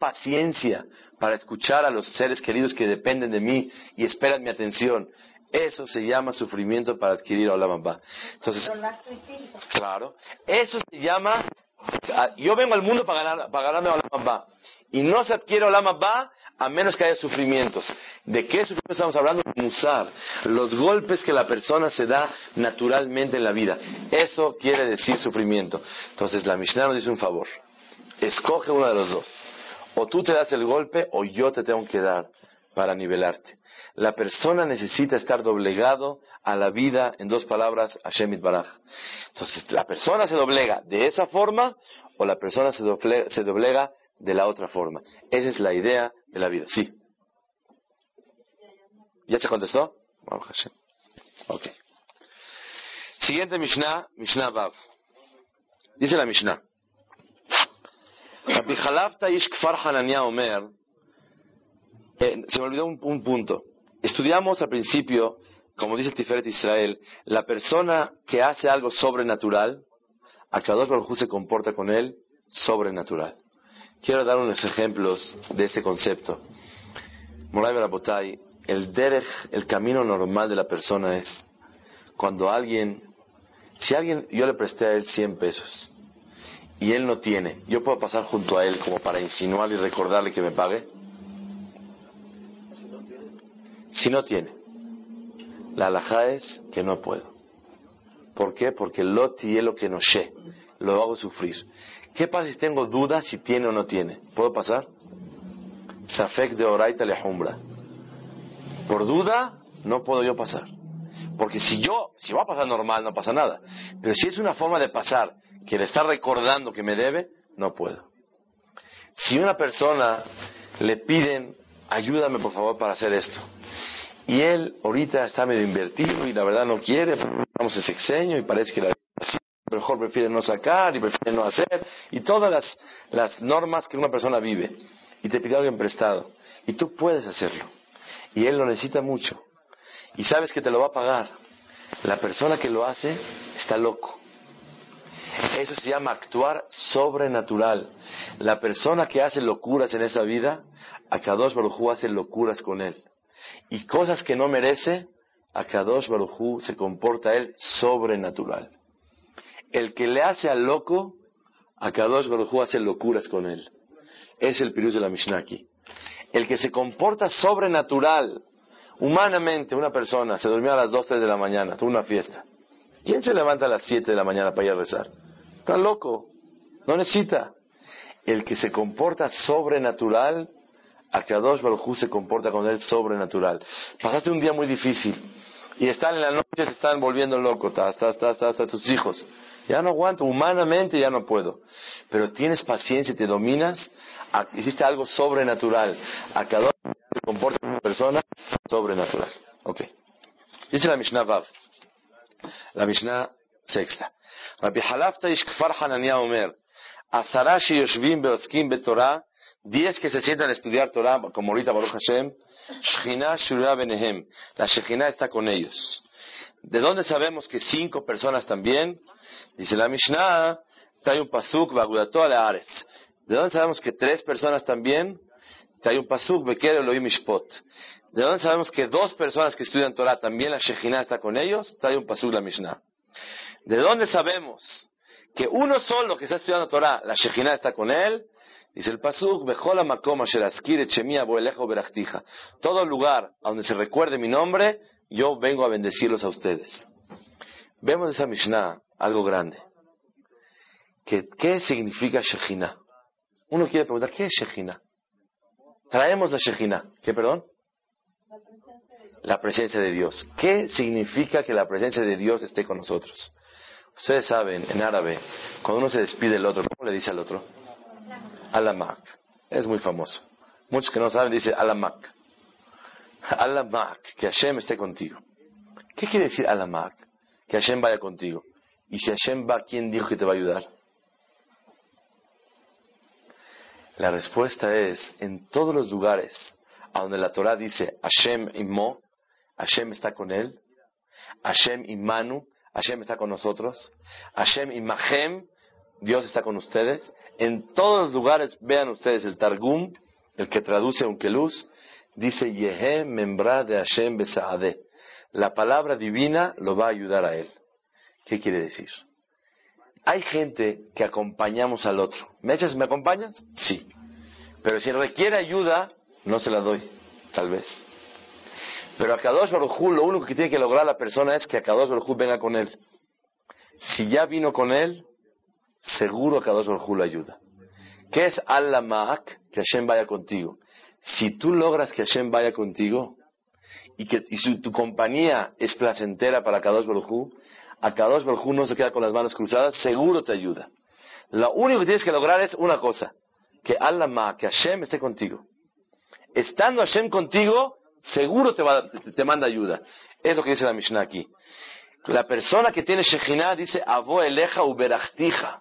Paciencia para escuchar a los seres queridos que dependen de mí y esperan mi atención. Eso se llama sufrimiento para adquirir Olam. Entonces, claro, eso se llama. Yo vengo al mundo para, ganar, para ganarme Olam. Y no se adquiere Olam a menos que haya sufrimientos. ¿De qué sufrimientos estamos hablando? Musar. Los golpes que la persona se da naturalmente en la vida. Eso quiere decir sufrimiento. Entonces la Mishnah nos dice un favor. Escoge uno de los dos. O tú te das el golpe o yo te tengo que dar para nivelarte. La persona necesita estar doblegado a la vida, en dos palabras, a Shemit Baraj. Entonces, la persona se doblega de esa forma o la persona se doblega, de la otra forma. Esa es la idea de la vida. Sí. ¿Ya se contestó? Ok. Siguiente Mishnah, Mishnah Vav. Dice la Mishnah. Eh, se me olvidó un, punto. Estudiamos al principio, como dice el Tiferet Israel, la persona que hace algo sobrenatural, a cada dos se comporta con él sobrenatural. Quiero dar unos ejemplos de este concepto. Moray Barabotay, el derech, el camino normal de la persona es cuando alguien, si alguien, yo le presté a él 100 pesos y él no tiene, ¿yo puedo pasar junto a él como para insinuar y recordarle que me pague? Si no tiene, la alhaja es que no puedo. ¿Por qué? Porque lo lo que no sé, lo hago sufrir. ¿Qué pasa si tengo dudas si tiene o no tiene? ¿Puedo pasar? Safek de oraita lejumbra. Por duda, no puedo yo pasar. Porque si yo, si va a pasar normal, no pasa nada. Pero si es una forma de pasar que le está recordando que me debe, no puedo. Si una persona le piden, ayúdame por favor para hacer esto, y él ahorita está medio invertido y la verdad no quiere, vamos en sexenio y parece que la mejor prefiere no sacar y prefiere no hacer, y todas las, las normas que una persona vive, y te pide algo prestado, y tú puedes hacerlo, y él lo necesita mucho, y sabes que te lo va a pagar, la persona que lo hace está loco. Eso se llama actuar sobrenatural. La persona que hace locuras en esa vida, a Kadosh Baruj hace locuras con él. Y cosas que no merece, a Kadosh Baruj se comporta él sobrenatural. El que le hace al loco, a Kadosh Baruj hace locuras con él. Es el pirus de la Mishnah. El que se comporta sobrenatural, humanamente, una persona se durmió a las 2, 3 de la mañana, tuvo una fiesta. ¿Quién se levanta a las 7 de la mañana para ir a rezar? Está loco. No necesita. El que se comporta sobrenatural, a Kadosh Baruj se comporta con él sobrenatural. Pasaste un día muy difícil y están en la noche, te están volviendo loco, hasta, hasta, hasta, hasta tus hijos. Ya no aguanto, humanamente ya no puedo. Pero tienes paciencia y te dominas, hiciste algo sobrenatural. A uno se comporta una persona sobrenatural. Ok. Dice la Mishnah Vav. La Mishnah sexta. Rabbi Halafta Ishkfar Hanania Omer. Azara Yoshvim Beoskim Betorah. Diez que se sientan a estudiar Torah, como ahorita Baruch Hashem. Shechina Shurah Benehem. La Shechina está con ellos. ¿De dónde sabemos que cinco personas también? Dice la Mishnah, hay un pasuk, Aretz. ¿De dónde sabemos que tres personas también? Hay un pasuk, Beker Elohim Mishpot. ¿De dónde sabemos que dos personas que estudian Torah también la Shejina está con ellos? Hay un pasuk, la Mishnah. ¿De dónde sabemos que uno solo que está estudiando Torah, la Shejina está con él? Dice el pasuk. Todo lugar donde se recuerde mi nombre, yo vengo a bendecirlos a ustedes. Vemos esa Mishnah algo grande. ¿Qué significa Shejina? Uno quiere preguntar, ¿qué es Shejina? Traemos la Shejina. ¿Qué, perdón? La presencia de Dios. ¿Qué significa que la presencia de Dios esté con nosotros? Ustedes saben, en árabe, cuando uno se despide del otro, ¿cómo le dice al otro? Alamak. Es muy famoso. Muchos que no saben dicen Alamak. Alamak, que Hashem esté contigo. ¿Qué quiere decir Alamak? Que Hashem vaya contigo. Y si Hashem va, ¿quién dijo que te va a ayudar? La respuesta es, en todos los lugares a donde la Torah dice Hashem Mo, Hashem está con él, Hashem Manu, Hashem está con nosotros, Hashem Mahem, Dios está con ustedes. En todos los lugares, vean ustedes el Targum, el que traduce un Keluz, dice Yehe Membra de Hashem Besaade. La palabra divina lo va a ayudar a él. ¿Qué quiere decir? Hay gente que acompañamos al otro. ¿Me echas, me acompañas? Sí. Pero si requiere ayuda, no se la doy, tal vez. Pero a Kadosh Baruj lo único que tiene que lograr la persona es que a Kadosh Baruj venga con él. Si ya vino con él, seguro a Kadosh Baruj lo ayuda. ¿Qué es Allah Ma'ak? Que Hashem vaya contigo. Si tú logras que Hashem vaya contigo y que tu compañía es placentera para Kadosh Baruj a Kadosh Baruj no se queda con las manos cruzadas, seguro te ayuda. Lo único que tienes que lograr es una cosa, que Allah Ma'ak, que Hashem esté contigo. Estando Hashem contigo, seguro te, va, te, manda ayuda. Es lo que dice la Mishnah aquí. La persona que tiene Shekhinah dice, Avo eleja uberachtija.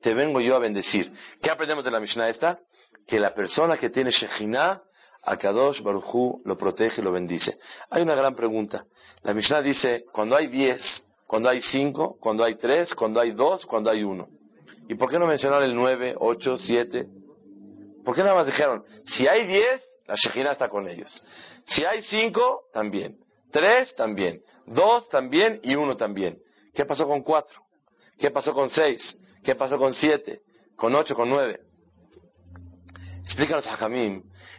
Te vengo yo a bendecir. ¿Qué aprendemos de la Mishnah esta? Que la persona que tiene Shekhinah, a Kadosh Baruchu lo protege y lo bendice. Hay una gran pregunta. La Mishnah dice, cuando hay diez, cuando hay cinco, cuando hay tres, cuando hay dos, cuando hay uno. ¿Y por qué no mencionar el nueve, ocho, siete? ¿Por qué nada más dijeron, si hay diez, la Shekhinah está con ellos? Si hay cinco, también. Tres, también. Dos, también. Y uno también. ¿Qué pasó con cuatro? ¿Qué pasó con seis? ¿Qué pasó con siete? ¿Con ocho? ¿Con nueve? Explícanos a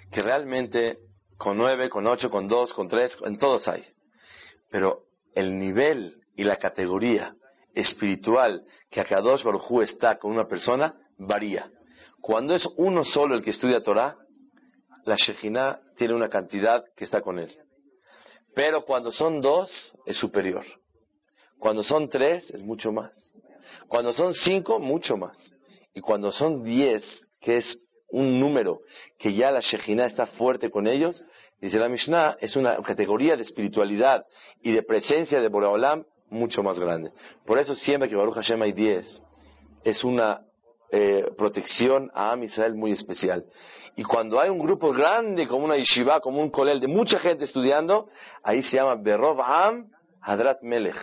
que realmente con nueve, con ocho, con dos, con tres, en todos hay. Pero el nivel y la categoría espiritual que Akadosh Baruj está con una persona varía. Cuando es uno solo el que estudia Torah, la Shekhinah tiene una cantidad que está con él. Pero cuando son dos, es superior. Cuando son tres, es mucho más. Cuando son cinco, mucho más. Y cuando son diez, que es un número que ya la Shekhinah está fuerte con ellos, dice la Mishnah, es una categoría de espiritualidad y de presencia de Boreolam mucho más grande. Por eso siempre que Baruch Hashem hay diez, es una eh, protección a Am Israel muy especial. Y cuando hay un grupo grande, como una yeshiva, como un kolel, de mucha gente estudiando, ahí se llama Berov Am Hadrat Melech.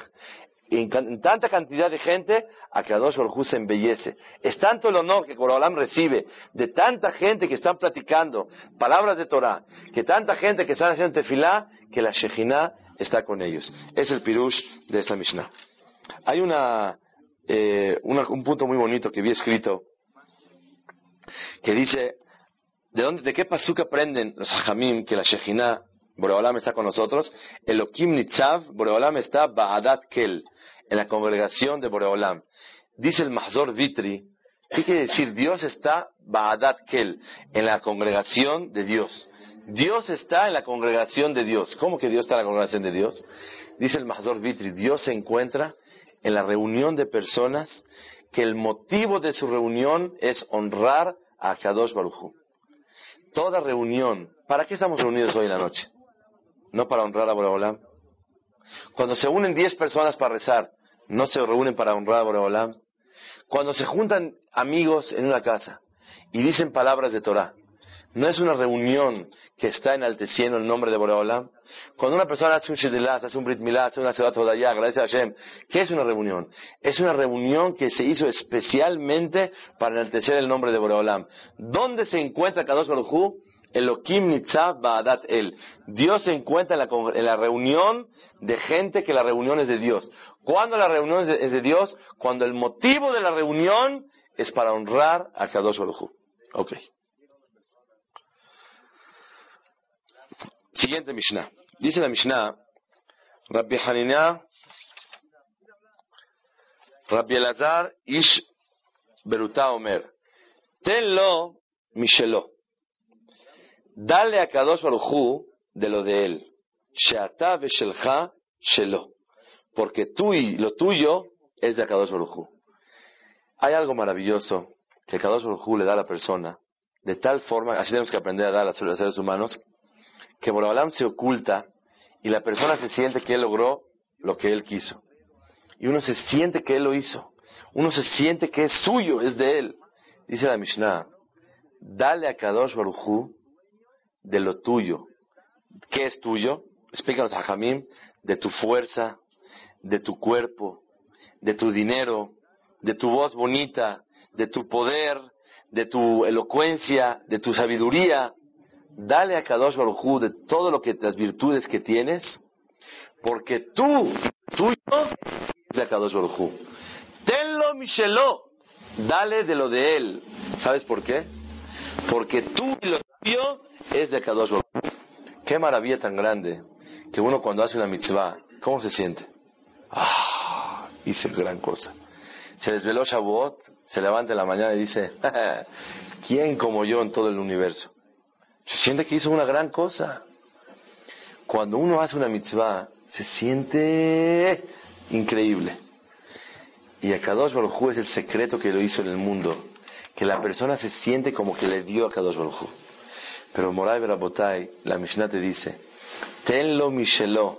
En, en, tanta cantidad de gente, a Kadosh Baruj se embellece. Es tanto el honor que Borolam recibe de tanta gente que están platicando palabras de Torah, que tanta gente que están haciendo tefilá, que la Shejinah está con ellos. Es el pirush de esta Mishnah. Hay una, eh, un punto muy bonito que vi escrito que dice ¿De, dónde, de qué pasuk aprenden los hajamim que la Shejinah, Boreolam está con nosotros? El Okim Nitzav, Boreolam está Ba'adat Kel, en la congregación de Boreolam. Dice el Mahzor Vitri, ¿qué quiere decir? Dios está Ba'adat Kel, en la congregación de Dios. Dios está en la congregación de Dios. ¿Cómo que Dios está en la congregación de Dios? Dice el Mahzor Vitri, Dios se encuentra en la reunión de personas que el motivo de su reunión es honrar a Kadosh Baruchu toda reunión, ¿para qué estamos reunidos hoy en la noche? No para honrar a Boreolam. Cuando se unen diez personas para rezar, ¿no se reúnen para honrar a Boreolam? Cuando se juntan amigos en una casa y dicen palabras de Torah, no es una reunión que está enalteciendo el nombre de Boreolam. Cuando una persona hace un Shedelat, hace un Brit Milah, hace una Sebat Hodayah, agradece a Hashem, ¿qué es una reunión? Es una reunión que se hizo especialmente para enaltecer el nombre de Boreolam. ¿Dónde se encuentra Kadosh Baruj Elohim Nitzav Ba'adat El. Dios se encuentra en la, reunión de gente que la reunión es de Dios. ¿Cuándo la reunión es de, es de Dios? Cuando el motivo de la reunión es para honrar a Kadosh Baruj Ok. Siguiente Mishnah. Dice la Mishnah, Rabbi Hanina, Rabbi Elazar, Ish Beruta Omer, tenlo Mishelo. Dale a Kadosh Baruchu de lo de él. Sheata Veshelcha Shelo. Porque tú y lo tuyo es de Kadosh Baruchu. Hay algo maravilloso que Kadosh Baruchu le da a la persona de tal forma, así tenemos que aprender a dar a los seres humanos, que Borobalam se oculta y la persona se siente que él logró lo que él quiso. Y uno se siente que él lo hizo. Uno se siente que es suyo, es de él. Dice la Mishnah, dale a Kadosh Baruchu de lo tuyo. ¿Qué es tuyo? Explícanos a Jamim, de tu fuerza, de tu cuerpo, de tu dinero, de tu voz bonita, de tu poder, de tu elocuencia, de tu sabiduría. Dale a Kadosh Baruchu de todo lo que las virtudes que tienes, porque tú, tuyo, de Kadosh Baruchu. Tenlo Micheló, dale de lo de él. ¿Sabes por qué? Porque tú y lo tuyo es de Kadosh Baruchu. Qué maravilla tan grande que uno cuando hace una mitzvah, ¿cómo se siente? Ah, hice gran cosa. Se desveló Shavuot, se levanta en la mañana y dice, ¿quién como yo en todo el universo? Se siente que hizo una gran cosa. Cuando uno hace una mitzvah, se siente increíble. Y a Kadosh Baruj es el secreto que lo hizo en el mundo, que la persona se siente como que le dio a Kadosh Baruj Pero Moray Berabotay, la Mishnah te dice, tenlo Micheló,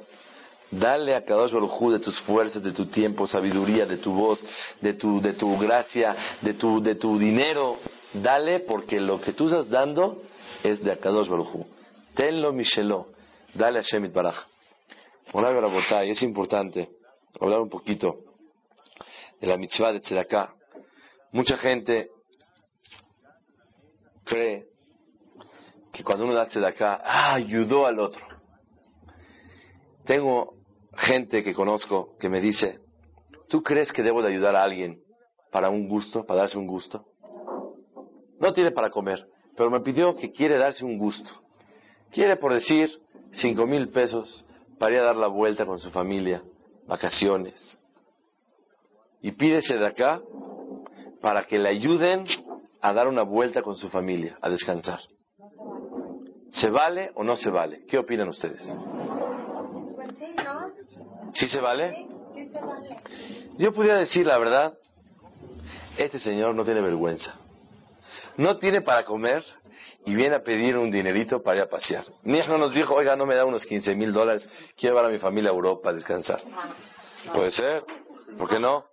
dale a Kadosh Baruj de tus fuerzas, de tu tiempo, sabiduría, de tu voz, de tu, de tu gracia, de tu, de tu dinero, dale porque lo que tú estás dando es de Kadosh Baruj Tenlo Micheló, dale a Shemit Baraj. Es importante hablar un poquito de la mitzvah de Tzedakah. Mucha gente cree que cuando uno da Tzedakah, ah, ayudó al otro. Tengo gente que conozco que me dice, ¿tú crees que debo de ayudar a alguien para un gusto, para darse un gusto? No tiene para comer, pero me pidió que quiere darse un gusto. Quiere, por decir, cinco mil pesos para ir a dar la vuelta con su familia, vacaciones y pídese de acá para que le ayuden a dar una vuelta con su familia, a descansar. ¿Se vale o no se vale? ¿Qué opinan ustedes? ¿Sí se vale? Yo podría decir la verdad, este señor no tiene vergüenza. No tiene para comer y viene a pedir un dinerito para ir a pasear. Ni no nos dijo, oiga, no me da unos 15 mil dólares, quiero llevar a mi familia a Europa a descansar. Puede ser, ¿por qué no?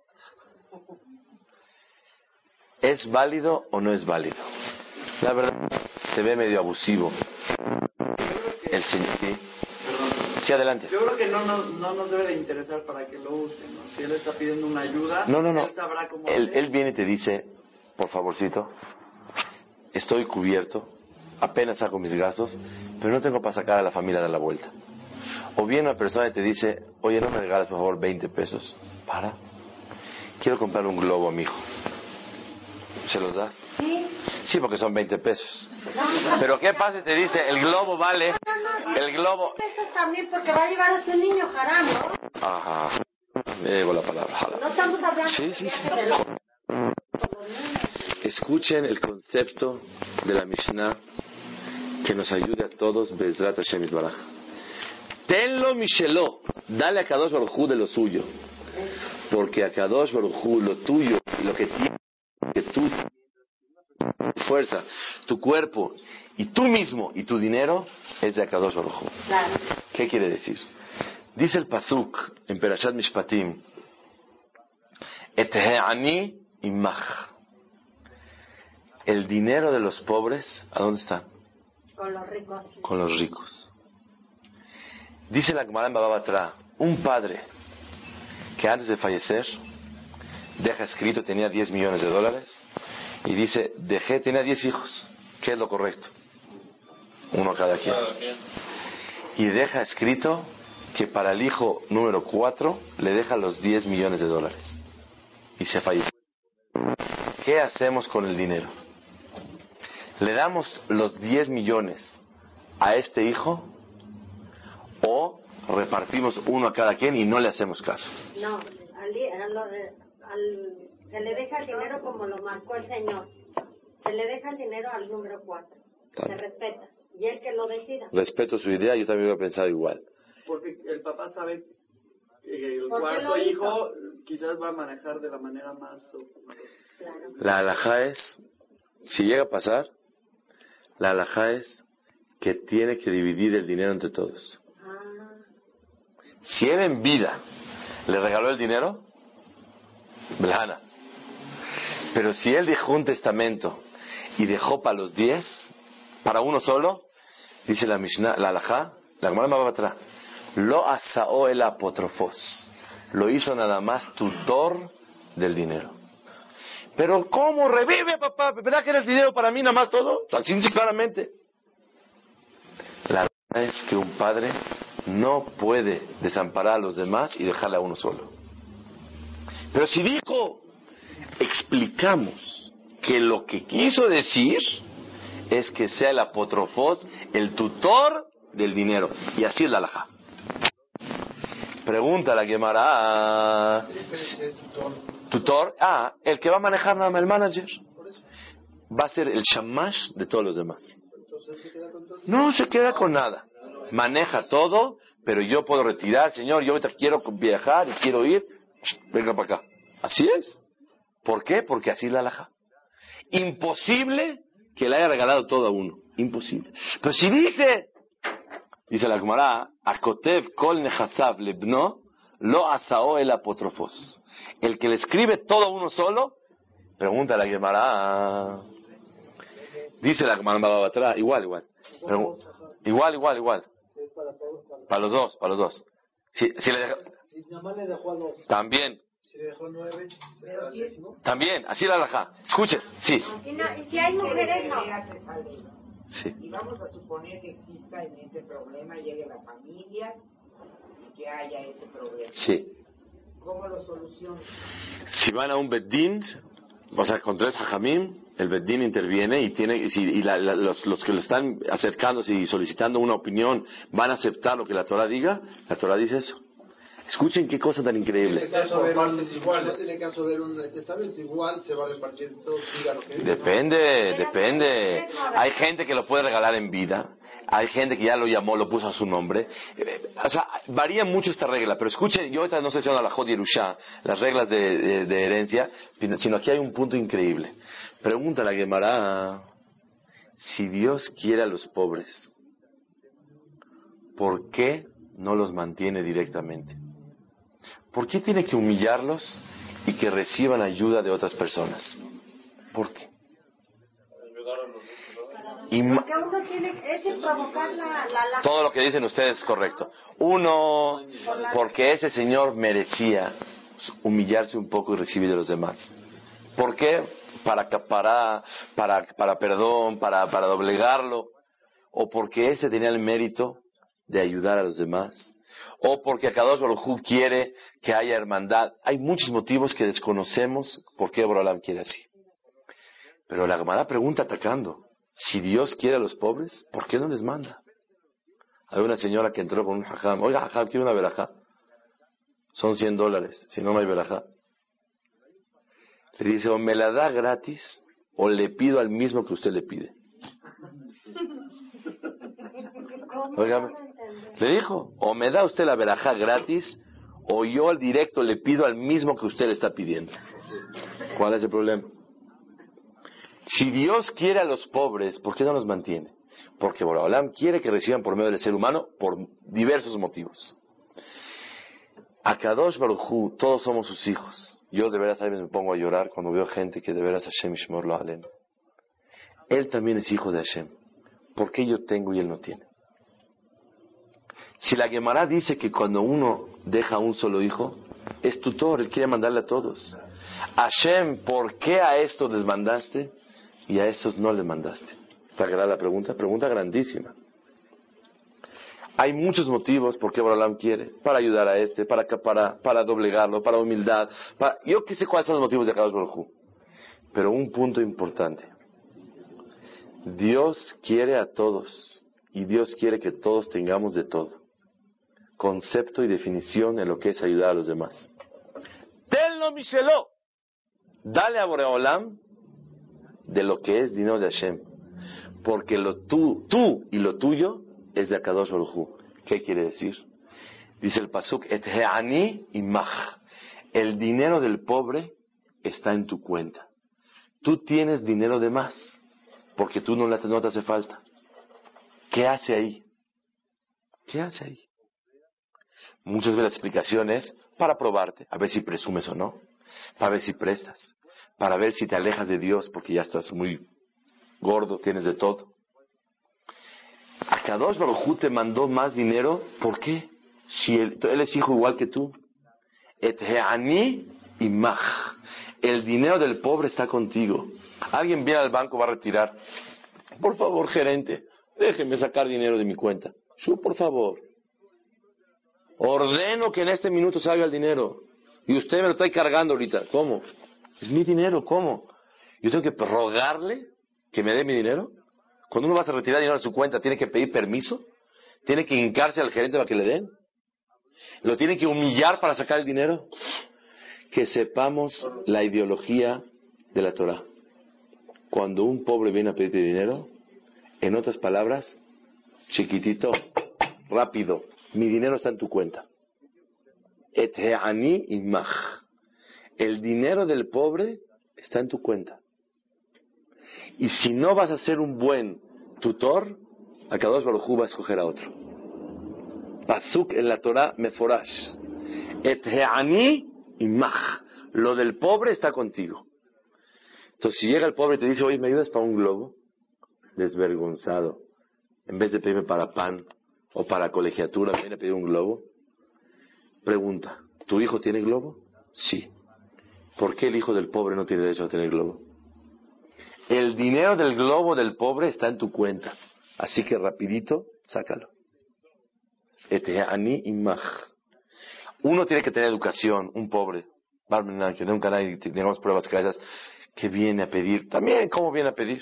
¿Es válido o no es válido? La verdad, se ve medio abusivo. El señor, sí. Sí, adelante. Yo creo que no, no, nos debe de interesar para que lo usen. Si él está pidiendo una ayuda, no, no, no. él sabrá cómo. Él, él viene y te dice, por favorcito, estoy cubierto, apenas saco mis gastos, pero no tengo para sacar a la familia a dar la vuelta. O viene una persona te dice, oye, no me regalas por favor 20 pesos. Para. Quiero comprar un globo a mi hijo. ¿Se los das? Sí. Sí, porque son 20 pesos. Pero ¿qué pasa si te dice, el globo vale, el globo... pesos también porque va a llevar a su niño haram, ¿no? Ajá. Me llevo la palabra. jala. No estamos hablando Sí, sí, sí. de los- Escuchen el concepto de la Mishnah que nos ayude a todos, Bezrat Hashem Yitbaraj. Tenlo Micheló, dale a Kadosh Baruj Hu de lo suyo. Porque a Kadosh Baruj Hu, lo tuyo, lo que tienes, que tú, tu fuerza, tu cuerpo, y tú mismo, y tu dinero, es de Kadosh Baruj. Claro. ¿Qué quiere decir? Dice el Pasuk en Perashat Mishpatim, Et ani imach. El dinero de los pobres, ¿a dónde está? Con los ricos. Con los ricos. Dice la Gemara en Baba Batra, un padre que antes de fallecer deja escrito, tenía 10 millones de dólares, y dice, dejé, tenía 10 hijos. ¿Qué es lo correcto? Uno cada quien. Y deja escrito que para el hijo número 4 le deja los 10 millones de dólares. Y se falleció. ¿Qué hacemos con el dinero? ¿Le damos los 10 millones a este hijo o repartimos uno a cada quien y no le hacemos caso? No, al, a de- al- se le deja el dinero como lo marcó el Señor. Se le deja el dinero al número cuatro. Se Claro. respeta. Y él que lo decida. Respeto su idea, yo también hubiera pensado igual. Porque el papá sabe que el ¿Por qué cuarto hijo quizás va a manejar de la manera más... Claro. La alhaja es, si llega a pasar, La alajá es que tiene que dividir el dinero entre todos. Si él en vida le regaló el dinero, Blana. Pero si él dejó un testamento y dejó para los diez, para uno solo, dice la Mishnah, la alajá, la Gemara lo asao el apotrofos. Lo hizo nada más tutor del dinero. Pero ¿cómo revive, papá? ¿Verdad que era el dinero para mí nada más todo? Así claramente. La verdad es que un padre no puede desamparar a los demás y dejarle a uno solo. Pero si dijo, explicamos que lo que quiso decir es que sea el apotrofos, el tutor del dinero. Y así es la alhaja. Pregunta la quemará. Tutor. Ah, el que va a manejar nada más el manager. Va a ser el shamash de todos los demás. No se queda con nada. Maneja todo, pero yo puedo retirar, señor, yo quiero viajar y quiero ir. Venga para acá. Así es. ¿Por qué? Porque así la alhaja. Imposible que le haya regalado todo a uno. Imposible. Pero si dice, dice la Gemara, Akotev kol nehasav lebno, lo asao el apotrofos. El que le escribe todo uno solo, pregunta a la Gemara. Dice la Gemara atrás, igual, igual. igual, igual, igual. Para los dos, para los dos. Si, si le También. También, así la alhaja. Escuchen, sí. Si, hay mujeres, no. Sí. Y vamos a suponer que exista en ese problema, llegue la familia que haya ese problema. Sí. ¿Cómo lo solucionan? Si van a un beddin, o sea, con tres hajamim, el beddin interviene y tiene y, si, y la, la, los, los, que le están acercándose y solicitando una opinión van a aceptar lo que la Torah diga, la Torah dice eso. Escuchen qué cosa tan increíble. Depende, depende. Hay gente que lo puede regalar en vida. Hay gente que ya lo llamó, lo puso a su nombre. O sea, varía mucho esta regla. Pero escuchen, yo ahorita no estoy diciendo la Jod Yerusha, las reglas de, herencia, sino aquí hay un punto increíble. Pregunta la Gemara, si Dios quiere a los pobres, ¿por qué no los mantiene directamente? ¿Por qué tiene que humillarlos y que reciban ayuda de otras personas? ¿Por qué? Y uno tiene provocar la, la, la- todo lo que dicen ustedes es correcto. Uno, porque ese señor merecía humillarse un poco y recibir de los demás. ¿Por qué? Para, para, para, para perdón, para, para doblegarlo. O porque ese tenía el mérito de ayudar a los demás. O porque Akadosh Baruj quiere que haya hermandad. Hay muchos motivos que desconocemos por qué Borolam quiere así. Pero la Gemara pregunta atacando. Si Dios quiere a los pobres, ¿por qué no les manda? Hay una señora que entró con un hajam. Oiga, hajam, quiero una verajá. Son 100 dólares. Si no, no hay verajá. Le dice, o me la da gratis, o le pido al mismo que usted le pide. ¿Cómo Óigame. no lo entendés? Le dijo, o me da usted la verajá gratis, o yo al directo le pido al mismo que usted le está pidiendo. ¿Cuál es el problema? Si Dios quiere a los pobres, ¿por qué no los mantiene? Porque Borolam quiere que reciban por medio del ser humano por diversos motivos. A Kadosh Barujú, todos somos sus hijos. Yo de veras a veces me pongo a llorar cuando veo gente que de veras Hashem Ishmor lo. Él también es hijo de Hashem. ¿Por qué yo tengo y él no tiene? Si la Gemara dice que cuando uno deja un solo hijo, es tutor, él quiere mandarle a todos. Hashem, ¿por qué a estos les mandaste y a estos no les mandaste? ¿Está clara la pregunta? Pregunta grandísima. Hay muchos motivos por qué Borolam quiere. Para ayudar a este, para, doblegarlo, para humildad. Yo qué sé cuáles son los motivos de Kadosh Baruj. Pero un punto importante. Dios quiere a todos. Y Dios quiere que todos tengamos de todo. Concepto y definición en lo que es ayudar a los demás. Tenlo Micheló. Dale a Boreolam de lo que es dinero de Hashem. Porque lo tú, tú y lo tuyo es de Akadosh Baruj. ¿Qué quiere decir? Dice el Pasuk, et he'ani imach. El dinero del pobre está en tu cuenta. Tú tienes dinero de más. porque tú no, le- no te hace falta. ¿Qué hace ahí? ¿Qué hace ahí? Muchas veces la explicación es para probarte, a ver si presumes o no, para ver si prestas, para ver si te alejas de Dios porque ya estás muy gordo, tienes de todo. A Kadosh Baruj te mandó más dinero, ¿por qué? Si él, es hijo igual que tú. Et he'ani imach. El dinero del pobre está contigo. Alguien viene al banco, va a retirar. Por favor, gerente, déjeme sacar dinero de mi cuenta. Yo, por favor. Ordeno que en este minuto salga el dinero. Y usted me lo está cargando ahorita. ¿Cómo? Es mi dinero, ¿cómo? Yo tengo que rogarle que me dé mi dinero. Cuando uno va a retirar dinero de su cuenta, tiene que pedir permiso. Tiene que hincarse al gerente para que le den. Lo tiene que humillar para sacar el dinero. Que sepamos la ideología de la Torah. Cuando un pobre viene a pedirte dinero, en otras palabras, chiquitito, rápido, mi dinero está en tu cuenta. He'ani imach. El dinero del pobre está en tu cuenta. Y si no vas a ser un buen tutor, Akadosh Baruj Hu va a escoger a otro. Pasuk en la Torah meforash. Et he'ani imach. Lo del pobre está contigo. Entonces, si llega el pobre y te dice, oye, ¿me ayudas para un globo? Desvergonzado. En vez de pedirme para pan o para colegiatura, viene a pedir un globo. Pregunta, ¿tu hijo tiene globo? Sí. ¿Por qué el hijo del pobre no tiene derecho a tener globo? El dinero del globo del pobre está en tu cuenta. Así que rapidito, sácalo. Uno tiene que tener educación, un pobre. Que nunca nadie tengamos pruebas claras que viene a pedir. También, ¿cómo viene a pedir?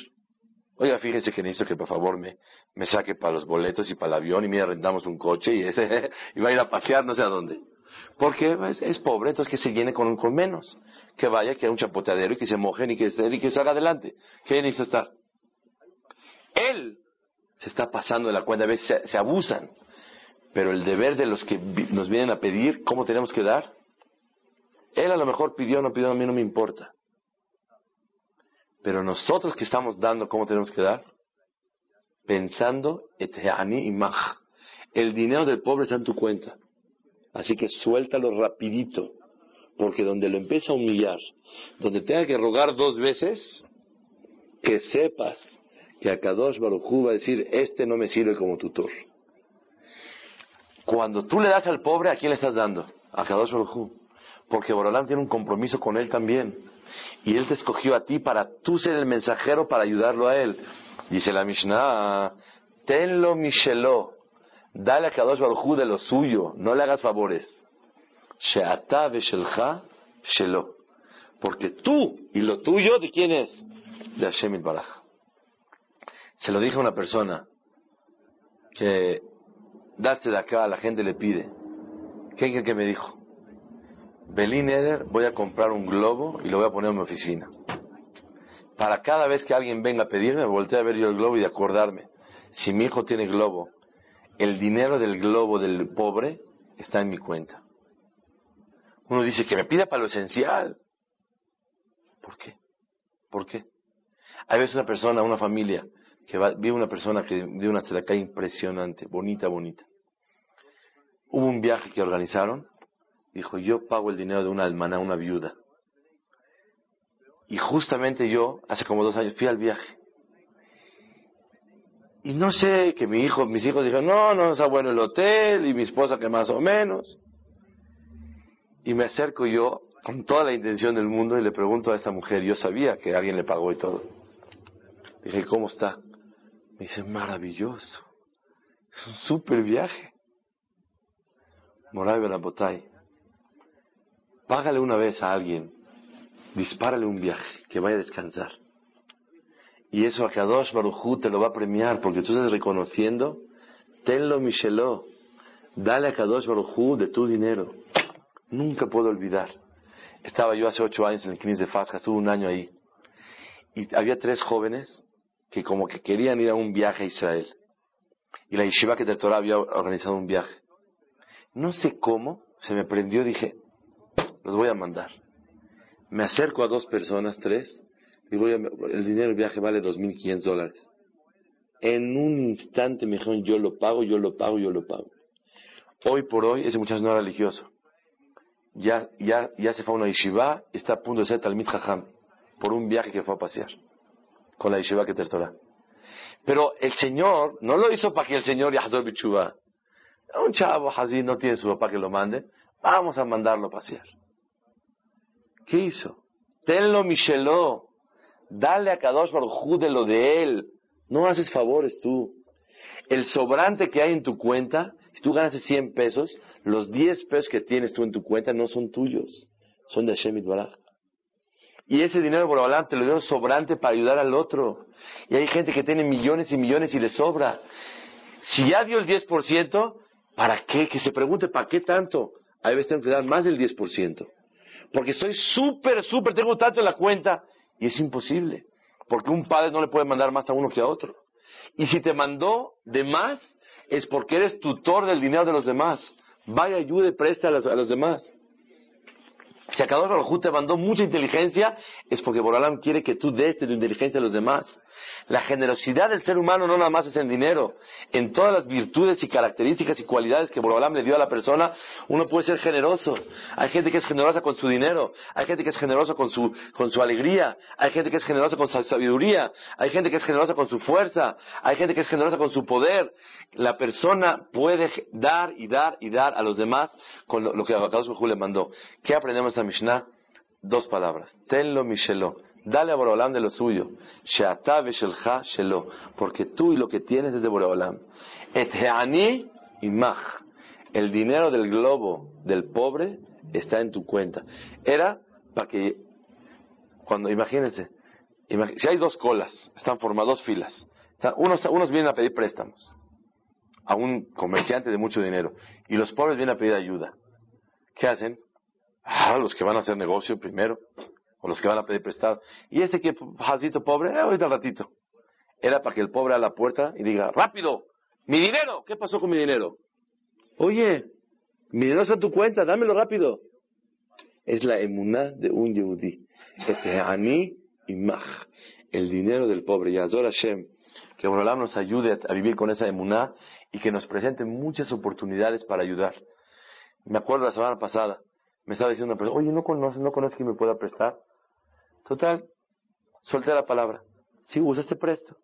Oiga, fíjense que necesito que por favor me, me saque para los boletos y para el avión y mira, rentamos un coche y, ese, y va a ir a pasear no sé a dónde. Porque es, pobre, entonces que se llene con, con menos. Que vaya, que haya un chapoteadero y que se mojen y que, esté- y que salga adelante. ¿Qué necesita estar? Él se está pasando de la cuenta, a veces se, se abusan. Pero el deber de los que nos vienen a pedir, ¿cómo tenemos que dar? Él a lo mejor pidió no pidió, a mí no me importa. Pero nosotros que estamos dando, ¿cómo tenemos que dar? Pensando, eteani imach. El dinero del pobre está en tu cuenta. Así que suéltalo rapidito. Porque donde lo empieza a humillar, donde tenga que rogar dos veces, que sepas que a Kadosh Baruj va a decir, este no me sirve como tutor. Cuando tú le das al pobre, ¿a quién le estás dando? A Kadosh Baruj Porque Borolam tiene un compromiso con él también. Y él te escogió a ti para tú ser el mensajero para ayudarlo a él. Dice la Mishnah, tenlo mishelo. Dale a Kadosh Baruj de lo suyo, no le hagas favores. Shelo. Porque tú y lo tuyo, ¿de quién es? De Hashem Baraj. Se lo dije a una persona que darse de acá, la gente le pide. ¿Qué cree que me dijo? Belín Eder, voy a comprar un globo y lo voy a poner en mi oficina. Para cada vez que alguien venga a pedirme, volteé a ver yo el globo y de acordarme. Si mi hijo tiene globo, el dinero del globo del pobre está en mi cuenta. Uno dice que me pida para lo esencial. ¿Por qué? ¿Por qué? Hay veces una persona, una familia, que va, una persona que vive una acá impresionante, bonita, bonita. Hubo un viaje que organizaron, dijo, yo pago el dinero de una almaná, una viuda. Y justamente yo, hace como dos años, fui al viaje. Y no sé, que mi hijo, mis hijos dijeron, no, no está bueno el hotel, y mi esposa que más o menos. Y me acerco yo con toda la intención del mundo y le pregunto a esta mujer, yo sabía que alguien le pagó y todo. Dije, ¿cómo está? Me dice, maravilloso. Es un súper viaje. Moray Benabotay, págale una vez a alguien, dispárale un viaje, que vaya a descansar. Y eso a Kadosh Barujú te lo va a premiar, porque tú estás reconociendo, tenlo Micheló, dale a Kadosh Barujú de tu dinero. Nunca puedo olvidar. Estaba yo hace ocho años en el Knis de Fasca, estuve un año ahí. Y había tres jóvenes que como que querían ir a un viaje a Israel. Y la Yeshiva que de Torah había organizado un viaje. No sé cómo, se me prendió, dije, los voy a mandar. Me acerco a dos personas, tres, El dinero del viaje vale 2.500 dólares. En un instante me dijeron, yo lo pago, yo lo pago, yo lo pago. Hoy por hoy, ese muchacho no era religioso. Ya, ya, ya se fue a una yeshiva, está a punto de ser Talmid Jajam, por un viaje que fue a pasear, con la yeshiva que te. Pero el Señor no lo hizo para que el Señor Yahzor Bichuba. Un chavo así no tiene su papá que lo mande. Vamos a mandarlo a pasear. ¿Qué hizo? Tenlo Micheló. Dale a Kadosh Baruj de lo de él. No haces favores tú. El sobrante que hay en tu cuenta, si tú ganas 100 pesos, los 10 pesos que tienes tú en tu cuenta no son tuyos, son de Hashem Baraj. Y ese dinero por te lo dio sobrante para ayudar al otro. Y hay gente que tiene millones y millones y le sobra. Si ya dio el 10%, ¿para qué? Que se pregunte, ¿para qué tanto? Hay veces tengo que dar más del 10%. Porque soy súper, súper, tengo tanto en la cuenta. Y es imposible. Porque un padre no le puede mandar más a uno que a otro. Y si te mandó de más, es porque eres tutor del dinero de los demás. Vaya, ayude, presta a los, a los demás. Si a Baruj te mandó mucha inteligencia, es porque Boralam quiere que tú des de tu inteligencia a los demás. La generosidad del ser humano no nada más es en dinero. En todas las virtudes y características y cualidades que Boralam le dio a la persona, uno puede ser generoso. Hay gente que es generosa con su dinero. Hay gente que es generosa con su, con su alegría. Hay gente que es generosa con su sabiduría. Hay gente que es generosa con su fuerza. Hay gente que es generosa con su poder. La persona puede dar y dar y dar a los demás con lo, que Baruj le mandó. ¿Qué aprendemos Mishnah, dos palabras. Tenlo Mishelo. Dale a Boreolam de lo suyo. Porque tú y lo que tienes es de Boreolam. Et heani imach. El dinero del globo del pobre está en tu cuenta. Era para que, cuando, imagínense, si hay dos colas, están formadas dos filas. Unos, unos vienen a pedir préstamos a un comerciante de mucho dinero y los pobres vienen a pedir ayuda. ¿Qué hacen? Ah, los que van a hacer negocio primero, o los que van a pedir prestado. Y este que, jazito pobre, eh, ahorita ratito. Era para que el pobre a la puerta y diga, rápido, mi dinero, ¿qué pasó con mi dinero? Oye, mi dinero está en tu cuenta, dámelo rápido. Es la emuná de un yehudí. Este ani imach, el dinero del pobre. Yazor Hashem, que Borolam nos ayude a vivir con esa emuná y que nos presente muchas oportunidades para ayudar. Me acuerdo la semana pasada, me estaba diciendo una persona, oye, ¿no conoces, no conoces que me pueda prestar? Total, solté la palabra. Sí, usa este presto.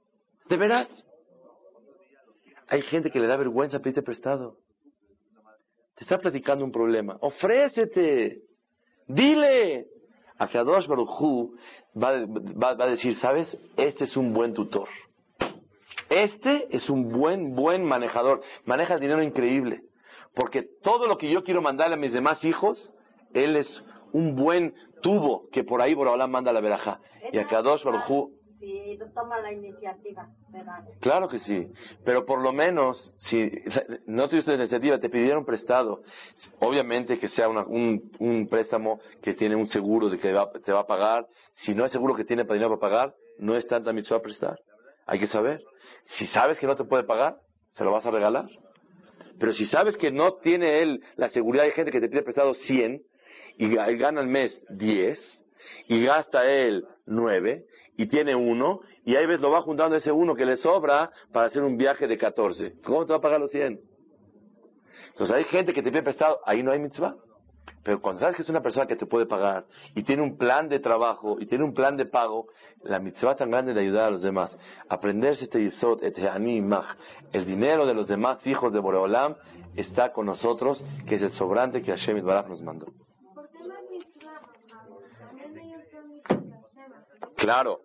¿De veras? Hay gente que le da vergüenza pedirte prestado. Te está platicando un problema. Ofrécete. Dile. A Kadosh Baruchu va, va, va a decir, ¿sabes? Este es un buen tutor. Este es un buen, buen manejador. Maneja el dinero increíble. Porque todo lo que yo quiero mandarle a mis demás hijos, él es un buen tubo que por ahí Borobalán manda la veraja. Y a Kadosh Baruj Sí, toma la iniciativa, Claro que sí, pero por lo menos, si no tuviste la iniciativa, te pidieron prestado, obviamente que sea un, un, préstamo que tiene un seguro de que te va a pagar, si no hay seguro que tiene para dinero para pagar, no es tanta mitzvah prestar. Hay que saber. Si sabes que no te puede pagar, se lo vas a regalar. Pero si sabes que no tiene él la seguridad, hay gente que te pide prestado 100, y gana al mes 10 y gasta él 9 y tiene uno y ahí ves lo va juntando ese uno que le sobra para hacer un viaje de 14. ¿Cómo te va a pagar los 100? Entonces hay gente que te pide prestado, ahí no hay mitzvah. Pero cuando sabes que es una persona que te puede pagar y tiene un plan de trabajo y tiene un plan de pago, la mitzvah tan grande de ayudar a los demás, aprenderse este yisod, este animach, el dinero de los demás hijos de Boreolam está con nosotros, que es el sobrante que Hashem Baraj nos mandó. Claro,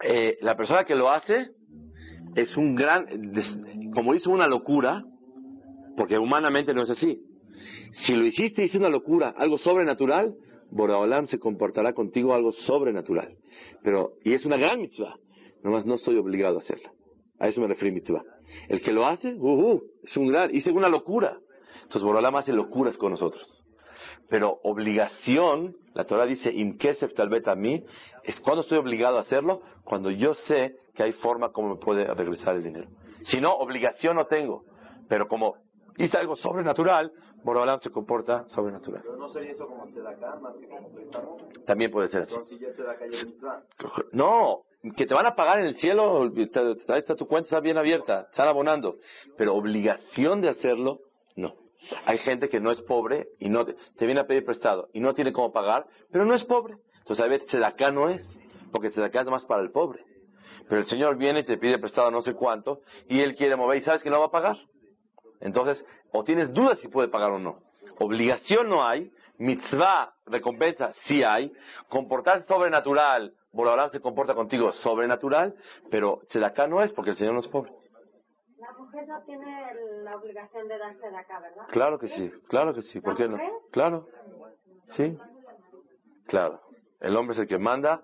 eh, la persona que lo hace es un gran, como hizo una locura, porque humanamente no es así. Si lo hiciste hice una locura, algo sobrenatural, Boraholam se comportará contigo algo sobrenatural. Pero, y es una gran mitzvah, nomás no estoy obligado a hacerla. A eso me refiero mitzvah. El que lo hace, uh, uh, es un gran, hice una locura. Entonces Boraholam hace locuras con nosotros. Pero obligación, la Torah dice, a mí, es cuando estoy obligado a hacerlo, cuando yo sé que hay forma como me puede regresar el dinero. Si no, obligación no tengo. Pero como hice algo sobrenatural, Borobalam se comporta sobrenatural. Pero no sería eso como tzedakah, más que como préstamo. También puede ser así. No, que te van a pagar en el cielo, ahí está tu cuenta, está bien abierta, están abonando. Pero obligación de hacerlo, no. Hay gente que no es pobre y no te, viene a pedir prestado y no tiene cómo pagar, pero no es pobre. Entonces a veces acá no es, porque acá es más para el pobre. Pero el Señor viene y te pide prestado no sé cuánto y Él quiere mover y sabes que no va a pagar. Entonces, o tienes dudas si puede pagar o no. Obligación no hay, mitzvah, recompensa, sí hay. Comportarse sobrenatural, Borobalán se comporta contigo sobrenatural, pero acá no es porque el Señor no es pobre. La mujer no tiene la obligación de darse de acá, ¿verdad? Claro que sí, claro que sí, ¿por qué no? Claro, sí, claro. El hombre es el que manda,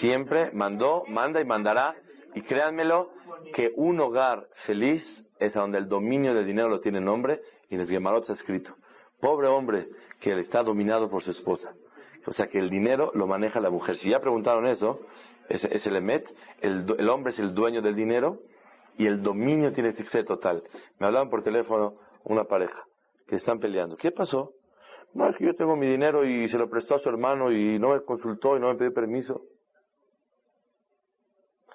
siempre mandó, manda y mandará. Y créanmelo, que un hogar feliz es a donde el dominio del dinero lo tiene el hombre y en el Gemarot está escrito. Pobre hombre que está dominado por su esposa. O sea que el dinero lo maneja la mujer. Si ya preguntaron eso, es, es el emet, el, el hombre es el dueño del dinero y el dominio tiene fixe total. Me hablaban por teléfono una pareja que están peleando. ¿Qué pasó? No, es que yo tengo mi dinero y se lo prestó a su hermano y no me consultó y no me pidió permiso.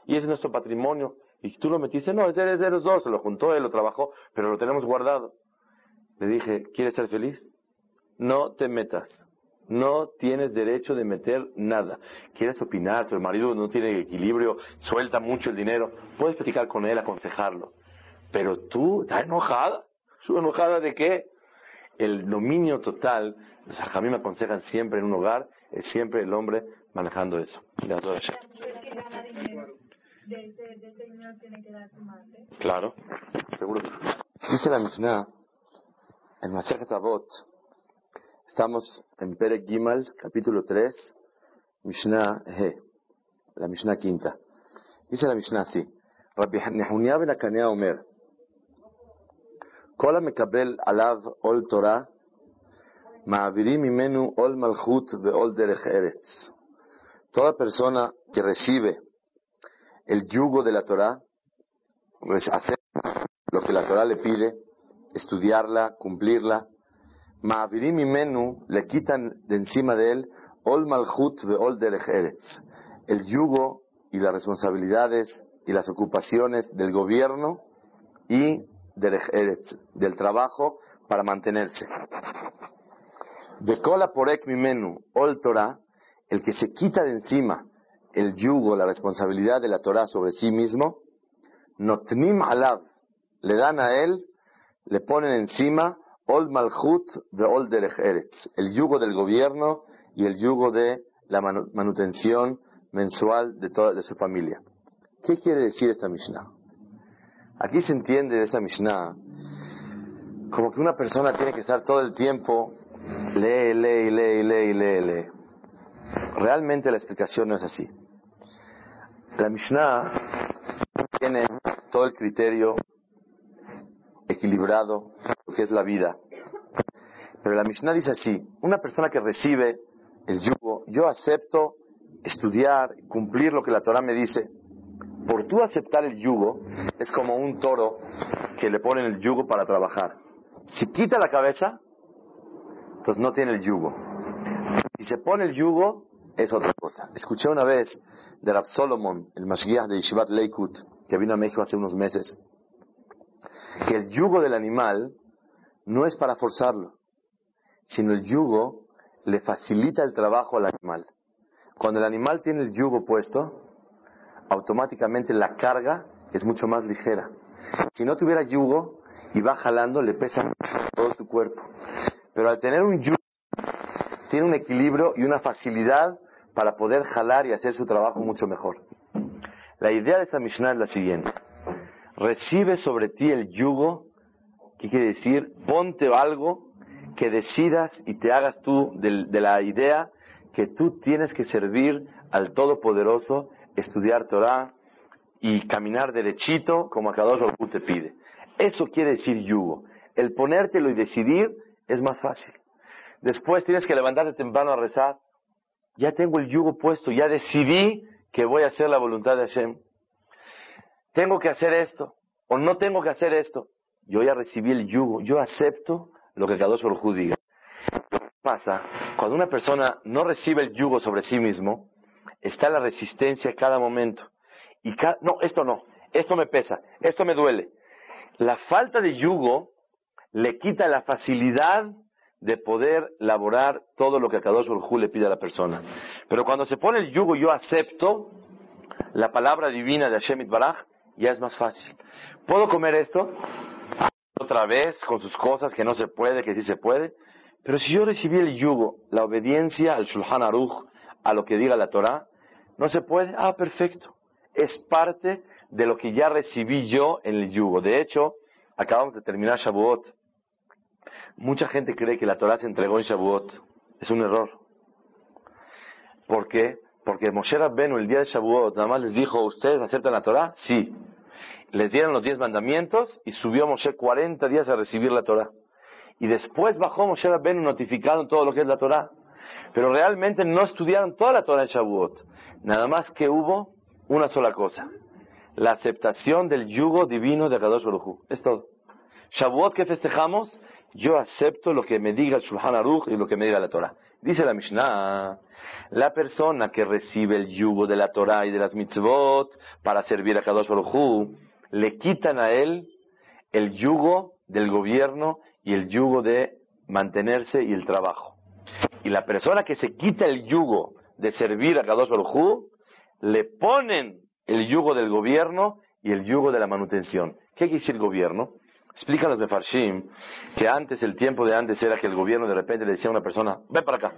Y ese es nuestro patrimonio. Y tú lo metiste, no, es de, de los dos, se lo juntó, él lo trabajó, pero lo tenemos guardado. Le dije, ¿quieres ser feliz? No te metas. No tienes derecho de meter nada. ¿Quieres opinar? Tu marido no tiene equilibrio, suelta mucho el dinero. Puedes platicar con él, aconsejarlo. Pero tú estás enojada. ¿Su enojada de qué? El dominio total, o sea, a mí me aconsejan siempre en un hogar, es siempre el hombre manejando eso. Claro, seguro. Dice la Mishnah, en Avot, estamos en Perek Gimal, capítulo 3, Mishnah He, la Mishnah quinta. Dice la Mishnah así, Rabbi Nehunia ben Akanea Omer, כל המקבל עליו עול תורה, מעבירים ממנו עול מלכות ועול דרך ארץ. Toda persona que recibe el yugo de la Torah, pues hacer lo que la Torah le pide, estudiarla, cumplirla. Ma'avirim menu le quitan de encima de él ol malchut ol derech eretz, el yugo y las responsabilidades y las ocupaciones del gobierno y derech eretz, del trabajo para mantenerse. De cola porek mimenu ol Torah, el que se quita de encima el yugo, la responsabilidad de la Torah sobre sí mismo, notnim alav, le dan a él, le ponen encima ol malchut de ol derech eretz, el yugo del gobierno y el yugo de la manu- manutención mensual de toda de su familia. ¿Qué quiere decir esta Mishnah? Aquí se entiende de esta Mishnah como que una persona tiene que estar todo el tiempo lee, lee, lee, lee, lee, lee. Realmente la explicación no es así. La Mishnah tiene todo el criterio equilibrado, que es la vida. Pero la Mishnah dice así, una persona que recibe el yugo, yo acepto estudiar, cumplir lo que la Torah me dice. Por tú aceptar el yugo, es como un toro que le ponen el yugo para trabajar. Si quita la cabeza, entonces no tiene el yugo. Si se pone el yugo, es otra cosa. Escuché una vez de Rav Solomon, el Mashgiach de Yeshivat Leikut, que vino a México hace unos meses, que el yugo del animal no es para forzarlo, sino el yugo le facilita el trabajo al animal. Cuando el animal tiene el yugo puesto, automáticamente la carga es mucho más ligera. Si no tuviera yugo y va jalando, le pesa mucho todo su cuerpo. Pero al tener un yugo, tiene un equilibrio y una facilidad para poder jalar y hacer su trabajo mucho mejor. La idea de esta Mishnah es la siguiente. Recibe sobre ti el yugo, ¿qué quiere decir? Ponte algo que decidas y te hagas tú de, la idea que tú tienes que servir al Todopoderoso, estudiar Torah y caminar derechito como Akadosh Baruj Hu te pide. Eso quiere decir yugo. El ponértelo y decidir es más fácil. Después tienes que levantarte temprano a rezar. Ya tengo el yugo puesto, ya decidí que voy a hacer la voluntad de Hashem. Tengo que hacer esto o no tengo que hacer esto. Yo ya recibí el yugo, yo acepto lo que Kadosh Baruj diga. Lo que pasa, cuando una persona no recibe el yugo sobre sí mismo, está la resistencia a cada momento. Y no, esto no, esto me pesa, esto me duele. La falta de yugo le quita la facilidad de poder laborar todo lo que Kadosh Baruj le pide a la persona. Pero cuando se pone el yugo, yo acepto la palabra divina de Hashem Baraj, ya es más fácil. ¿Puedo comer esto? Otra vez, con sus cosas, que no se puede, que sí se puede. Pero si yo recibí el yugo, la obediencia al Shulchan Aruch, a lo que diga la Torah, no se puede. Ah, perfecto. Es parte de lo que ya recibí yo en el yugo. De hecho, acabamos de terminar Shavuot. Mucha gente cree que la Torah se entregó en Shavuot. Es un error. ¿Por qué? Porque Moshe Rabbenu el día de Shavuot nada más les dijo, ¿ustedes aceptan la Torah? Sí. Les dieron los diez mandamientos y subió Moshe 40 días a recibir la Torah. Y después bajó Moshe Rabbenu notificando todo lo que es la Torah. Pero realmente no estudiaron toda la Torah en Shavuot. Nada más que hubo una sola cosa. La aceptación del yugo divino de Kadosh Baruj Es todo. Shavuot que festejamos, yo acepto lo que me diga el Shulchan Aruch y lo que me diga la Torah. Dice la Mishnah, la persona que recibe el yugo de la Torah y de las mitzvot para servir a Kadosh Baruj le quitan a él el yugo del gobierno y el yugo de mantenerse y el trabajo. Y la persona que se quita el yugo de servir a Kadosh Baruj le ponen el yugo del gobierno y el yugo de la manutención. ¿Qué quiere decir gobierno? Explican los Mefarshim que antes, el tiempo de antes era que el gobierno de repente le decía a una persona, ven para acá,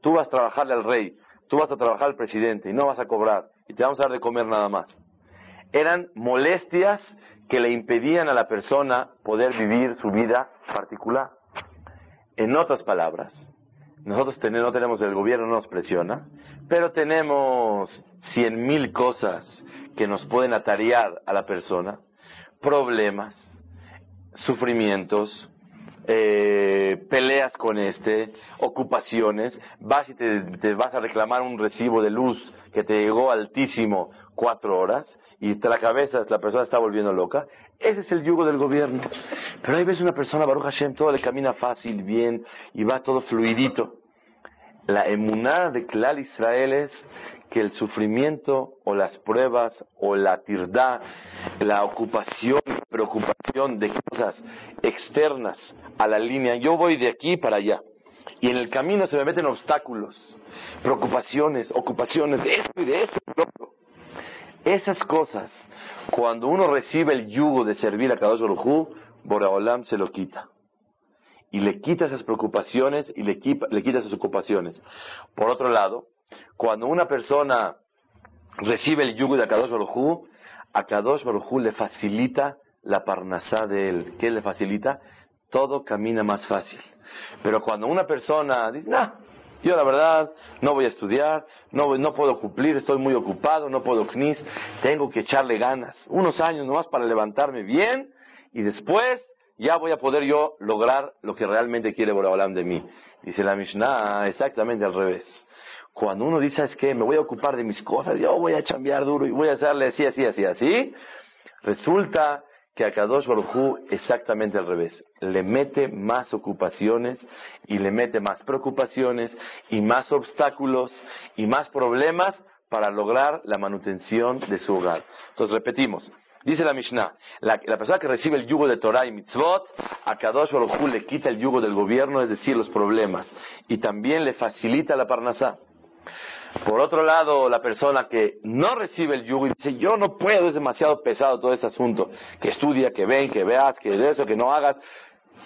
tú vas a trabajarle al rey, tú vas a trabajar al presidente y no vas a cobrar y te vamos a dar de comer nada más. Eran molestias que le impedían a la persona poder vivir su vida particular. En otras palabras, nosotros no tenemos, el gobierno no nos presiona, pero tenemos cien mil cosas que nos pueden atarear a la persona, problemas, sufrimientos, eh, peleas con este, ocupaciones, vas y te, vas a reclamar un recibo de luz que te llegó altísimo cuatro horas y la cabeza, la persona está volviendo loca. Ese es el yugo del gobierno. Pero hay veces una persona, Baruch Hashem, todo le camina fácil, bien y va todo fluidito. La emuná de Klal Israel es que el sufrimiento o las pruebas o la tirdá, la ocupación, preocupación de cosas externas a la línea, yo voy de aquí para allá. Y en el camino se me meten obstáculos, preocupaciones, ocupaciones de esto y de esto. Esas cosas, cuando uno recibe el yugo de servir a Kadosh Baruj Boraholam se lo quita. Y le quita esas preocupaciones y le, le quita esas ocupaciones. Por otro lado, cuando una persona recibe el yugo de Akadosh Baruj Akadosh Baruj le facilita la parnasá de él. ¿Qué le facilita? Todo camina más fácil. Pero cuando una persona dice, no, yo la verdad no voy a estudiar, no, no puedo cumplir, estoy muy ocupado, no puedo knis, tengo que echarle ganas, unos años nomás para levantarme bien y después ya voy a poder yo lograr lo que realmente quiere Boraholam de mí. Dice la Mishnah exactamente al revés. Cuando uno dice, es que me voy a ocupar de mis cosas, yo voy a chambear duro y voy a hacerle así, así, así, así, resulta que a Kadosh Baruj exactamente al revés. Le mete más ocupaciones y le mete más preocupaciones y más obstáculos y más problemas para lograr la manutención de su hogar. Entonces repetimos. Dice la Mishnah, la, persona que recibe el yugo de Torah y mitzvot, a Kadosh Baruj le quita el yugo del gobierno, es decir, los problemas, y también le facilita la parnasá. Por otro lado, la persona que no recibe el yugo y dice, yo no puedo, es demasiado pesado todo este asunto, que estudia, que ven, que veas, que eso, que no hagas,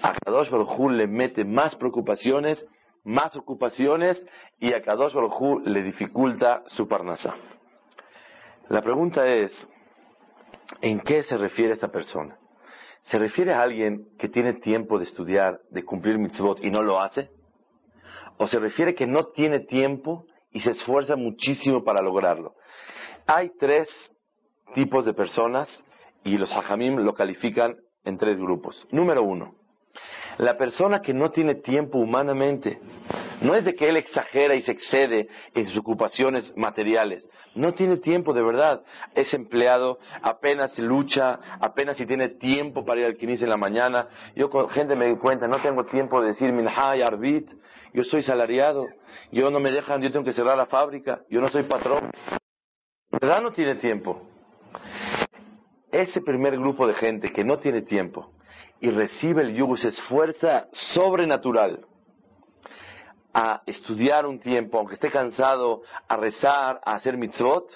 a Kadosh Baruj le mete más preocupaciones, más ocupaciones, y a Kadosh Baruj le dificulta su parnasa. La pregunta es, ¿en qué se refiere esta persona? ¿Se refiere a alguien que tiene tiempo de estudiar, de cumplir mitzvot y no lo hace? ¿O se refiere que no tiene tiempo y se esfuerza muchísimo para lograrlo. Hay tres tipos de personas y los hajamim lo califican en tres grupos. Número uno, la persona que no tiene tiempo humanamente No es de que él exagera y se excede en sus ocupaciones materiales. No tiene tiempo de verdad. Es empleado, apenas lucha, apenas si tiene tiempo para ir al quinis en la mañana. Yo con gente me doy cuenta, no tengo tiempo de decir minha y arbit. Yo soy salariado. Yo no me dejan, yo tengo que cerrar la fábrica. Yo no soy patrón. De verdad no tiene tiempo. Ese primer grupo de gente que no tiene tiempo y recibe el yugo, se esfuerza sobrenatural a estudiar un tiempo, aunque esté cansado, a rezar, a hacer mitzvot,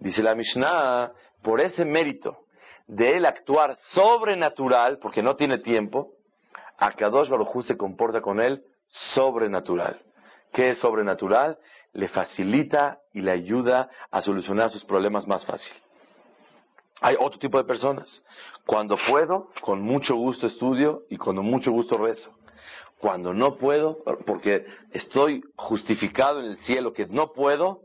dice la Mishnah, por ese mérito de él actuar sobrenatural, porque no tiene tiempo, a Kadosh Baruj se comporta con él sobrenatural. ¿Qué es sobrenatural? Le facilita y le ayuda a solucionar sus problemas más fácil. Hay otro tipo de personas. Cuando puedo, con mucho gusto estudio y con mucho gusto rezo. Cuando no puedo, porque estoy justificado en el cielo que no puedo,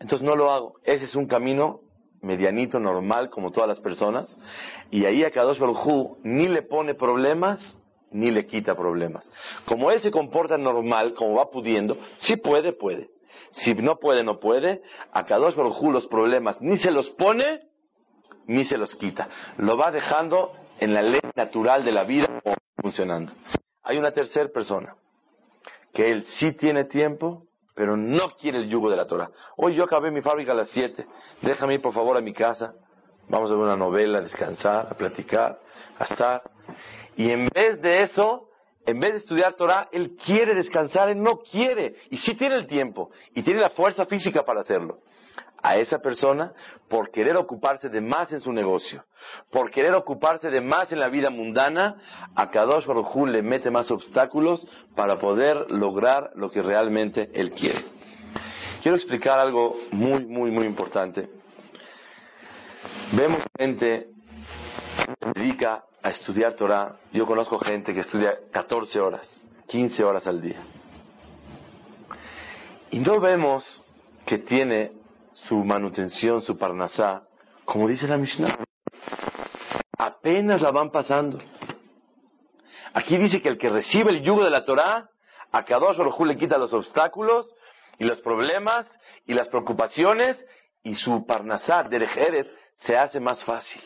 entonces no lo hago. Ese es un camino medianito, normal, como todas las personas. Y ahí a Kadosh Baruj ni le pone problemas, ni le quita problemas. Como él se comporta normal, como va pudiendo, si puede, puede. Si no puede, no puede. A Kadosh Baruj los problemas ni se los pone, ni se los quita. Lo va dejando en la ley natural de la vida funcionando. Hay una tercera persona que él sí tiene tiempo, pero no quiere el yugo de la Torah. Hoy yo acabé mi fábrica a las 7, déjame ir por favor a mi casa, vamos a ver una novela, a descansar, a platicar, a estar. Y en vez de eso, en vez de estudiar Torah, él quiere descansar, él no quiere, y sí tiene el tiempo, y tiene la fuerza física para hacerlo a esa persona por querer ocuparse de más en su negocio, por querer ocuparse de más en la vida mundana, a Kadosh Baruj le mete más obstáculos para poder lograr lo que realmente él quiere. Quiero explicar algo muy, muy, muy importante. Vemos gente que se dedica a estudiar Torah. Yo conozco gente que estudia 14 horas, 15 horas al día. Y no vemos que tiene su manutención, su parnasá, como dice la Mishnah. Apenas la van pasando. Aquí dice que el que recibe el yugo de la Torah, a Kadosh Baruj le quita los obstáculos y los problemas y las preocupaciones y su parnasá, Derejeres, se hace más fácil.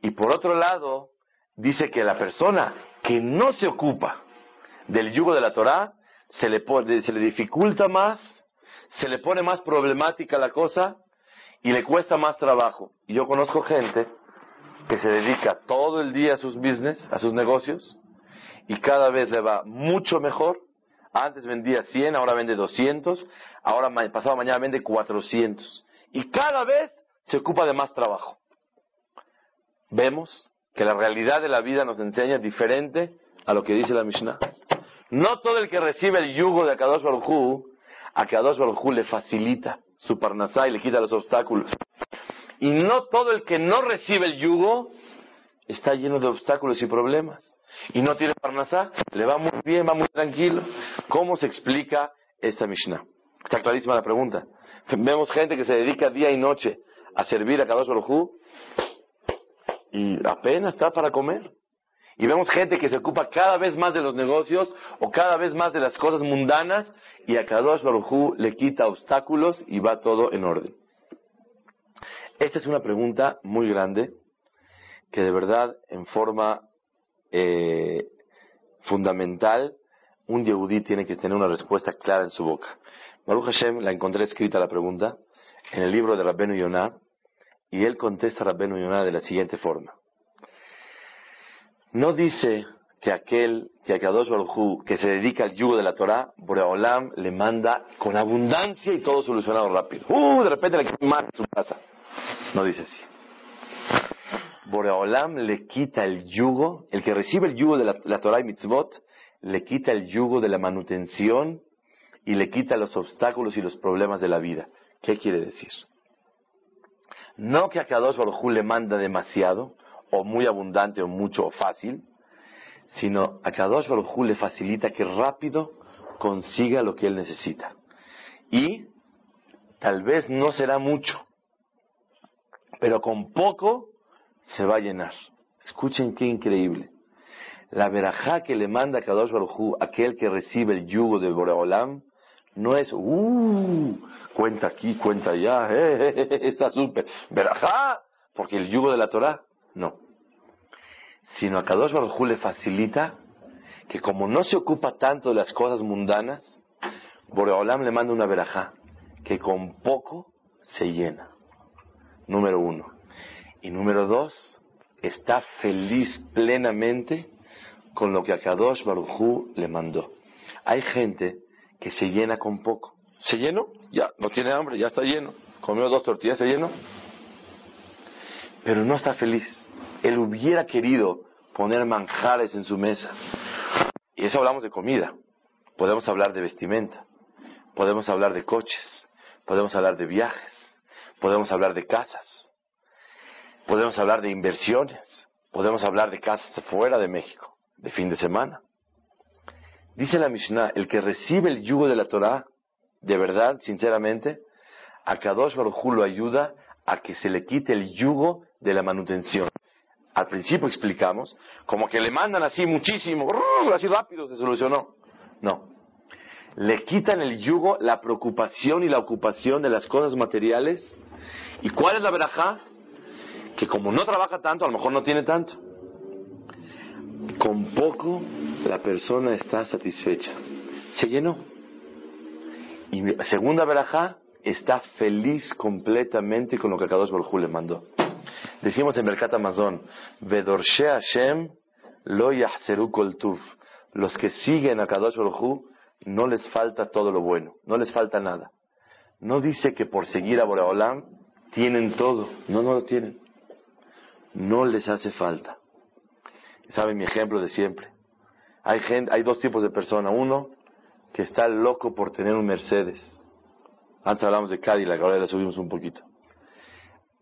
Y por otro lado, dice que la persona que no se ocupa del yugo de la Torah, se le, se le dificulta más se le pone más problemática la cosa y le cuesta más trabajo. Y yo conozco gente que se dedica todo el día a sus business, a sus negocios, y cada vez le va mucho mejor. Antes vendía 100, ahora vende 200, ahora pasado mañana vende 400. Y cada vez se ocupa de más trabajo. Vemos que la realidad de la vida nos enseña diferente a lo que dice la Mishnah. No todo el que recibe el yugo de Akadosh Baruj a Kadosh Baruj le facilita su parnasá y le quita los obstáculos. Y no todo el que no recibe el yugo está lleno de obstáculos y problemas. Y no tiene parnasá, le va muy bien, va muy tranquilo. ¿Cómo se explica esta Mishnah? Está clarísima la pregunta. Vemos gente que se dedica día y noche a servir a Kadosh Baruj y apenas está para comer. Y vemos gente que se ocupa cada vez más de los negocios o cada vez más de las cosas mundanas y a Kadosh Barujú le quita obstáculos y va todo en orden. Esta es una pregunta muy grande que de verdad en forma eh, fundamental un yehudí tiene que tener una respuesta clara en su boca. Baruch Hashem la encontré escrita la pregunta en el libro de Rabbenu Yonah y él contesta a Rabbenu Yonah de la siguiente forma. No dice que aquel que se dedica al yugo de la Torah, Boreolam le manda con abundancia y todo solucionado rápido. Uh, de repente le quita su casa. No dice así. Boreolam le quita el yugo, el que recibe el yugo de la, la Torah y mitzvot, le quita el yugo de la manutención y le quita los obstáculos y los problemas de la vida. ¿Qué quiere decir? No que a Kadosh Baruj le manda demasiado, o muy abundante o mucho o fácil, sino a Kadosh Baruj le facilita que rápido consiga lo que él necesita. Y tal vez no será mucho, pero con poco se va a llenar. Escuchen qué increíble. La verajá que le manda Kadosh Baruj aquel que recibe el yugo de Boreolam, no es, uh, cuenta aquí, cuenta allá, eh, está súper, verajá, porque el yugo de la Torah, no. Sino a Kadosh Baruj le facilita que como no se ocupa tanto de las cosas mundanas, Boreolam le manda una verajá, que con poco se llena. Número uno. Y número dos, está feliz plenamente con lo que a Kadosh Barujú le mandó. Hay gente que se llena con poco. ¿Se llenó? Ya, no tiene hambre, ya está lleno. Comió dos tortillas, se llenó. Pero no está feliz. Él hubiera querido poner manjares en su mesa. Y eso hablamos de comida. Podemos hablar de vestimenta. Podemos hablar de coches. Podemos hablar de viajes. Podemos hablar de casas. Podemos hablar de inversiones. Podemos hablar de casas fuera de México, de fin de semana. Dice la Mishnah, el que recibe el yugo de la Torah, de verdad, sinceramente, a Kadosh Baruj lo ayuda a que se le quite el yugo de la manutención. Al principio explicamos, como que le mandan así muchísimo, así rápido se solucionó. No. Le quitan el yugo, la preocupación y la ocupación de las cosas materiales. ¿Y cuál es la verajá? Que como no trabaja tanto, a lo mejor no tiene tanto. Con poco la persona está satisfecha. Se llenó. Y segunda verajá, está feliz completamente con lo que Kadosh Baruj le mandó. Decimos en Mercat Amazon, Vedorshe Hashem lo yahseru kol tuv. Los que siguen a Kadosh Baruj no les falta todo lo bueno, no les falta nada. No dice que por seguir a Boreolam tienen todo, no, no lo tienen. No les hace falta. ¿Saben mi ejemplo de siempre? Hay, gente, hay dos tipos de personas. Uno que está loco por tener un Mercedes. Antes hablamos de Cadillac, ahora le subimos un poquito.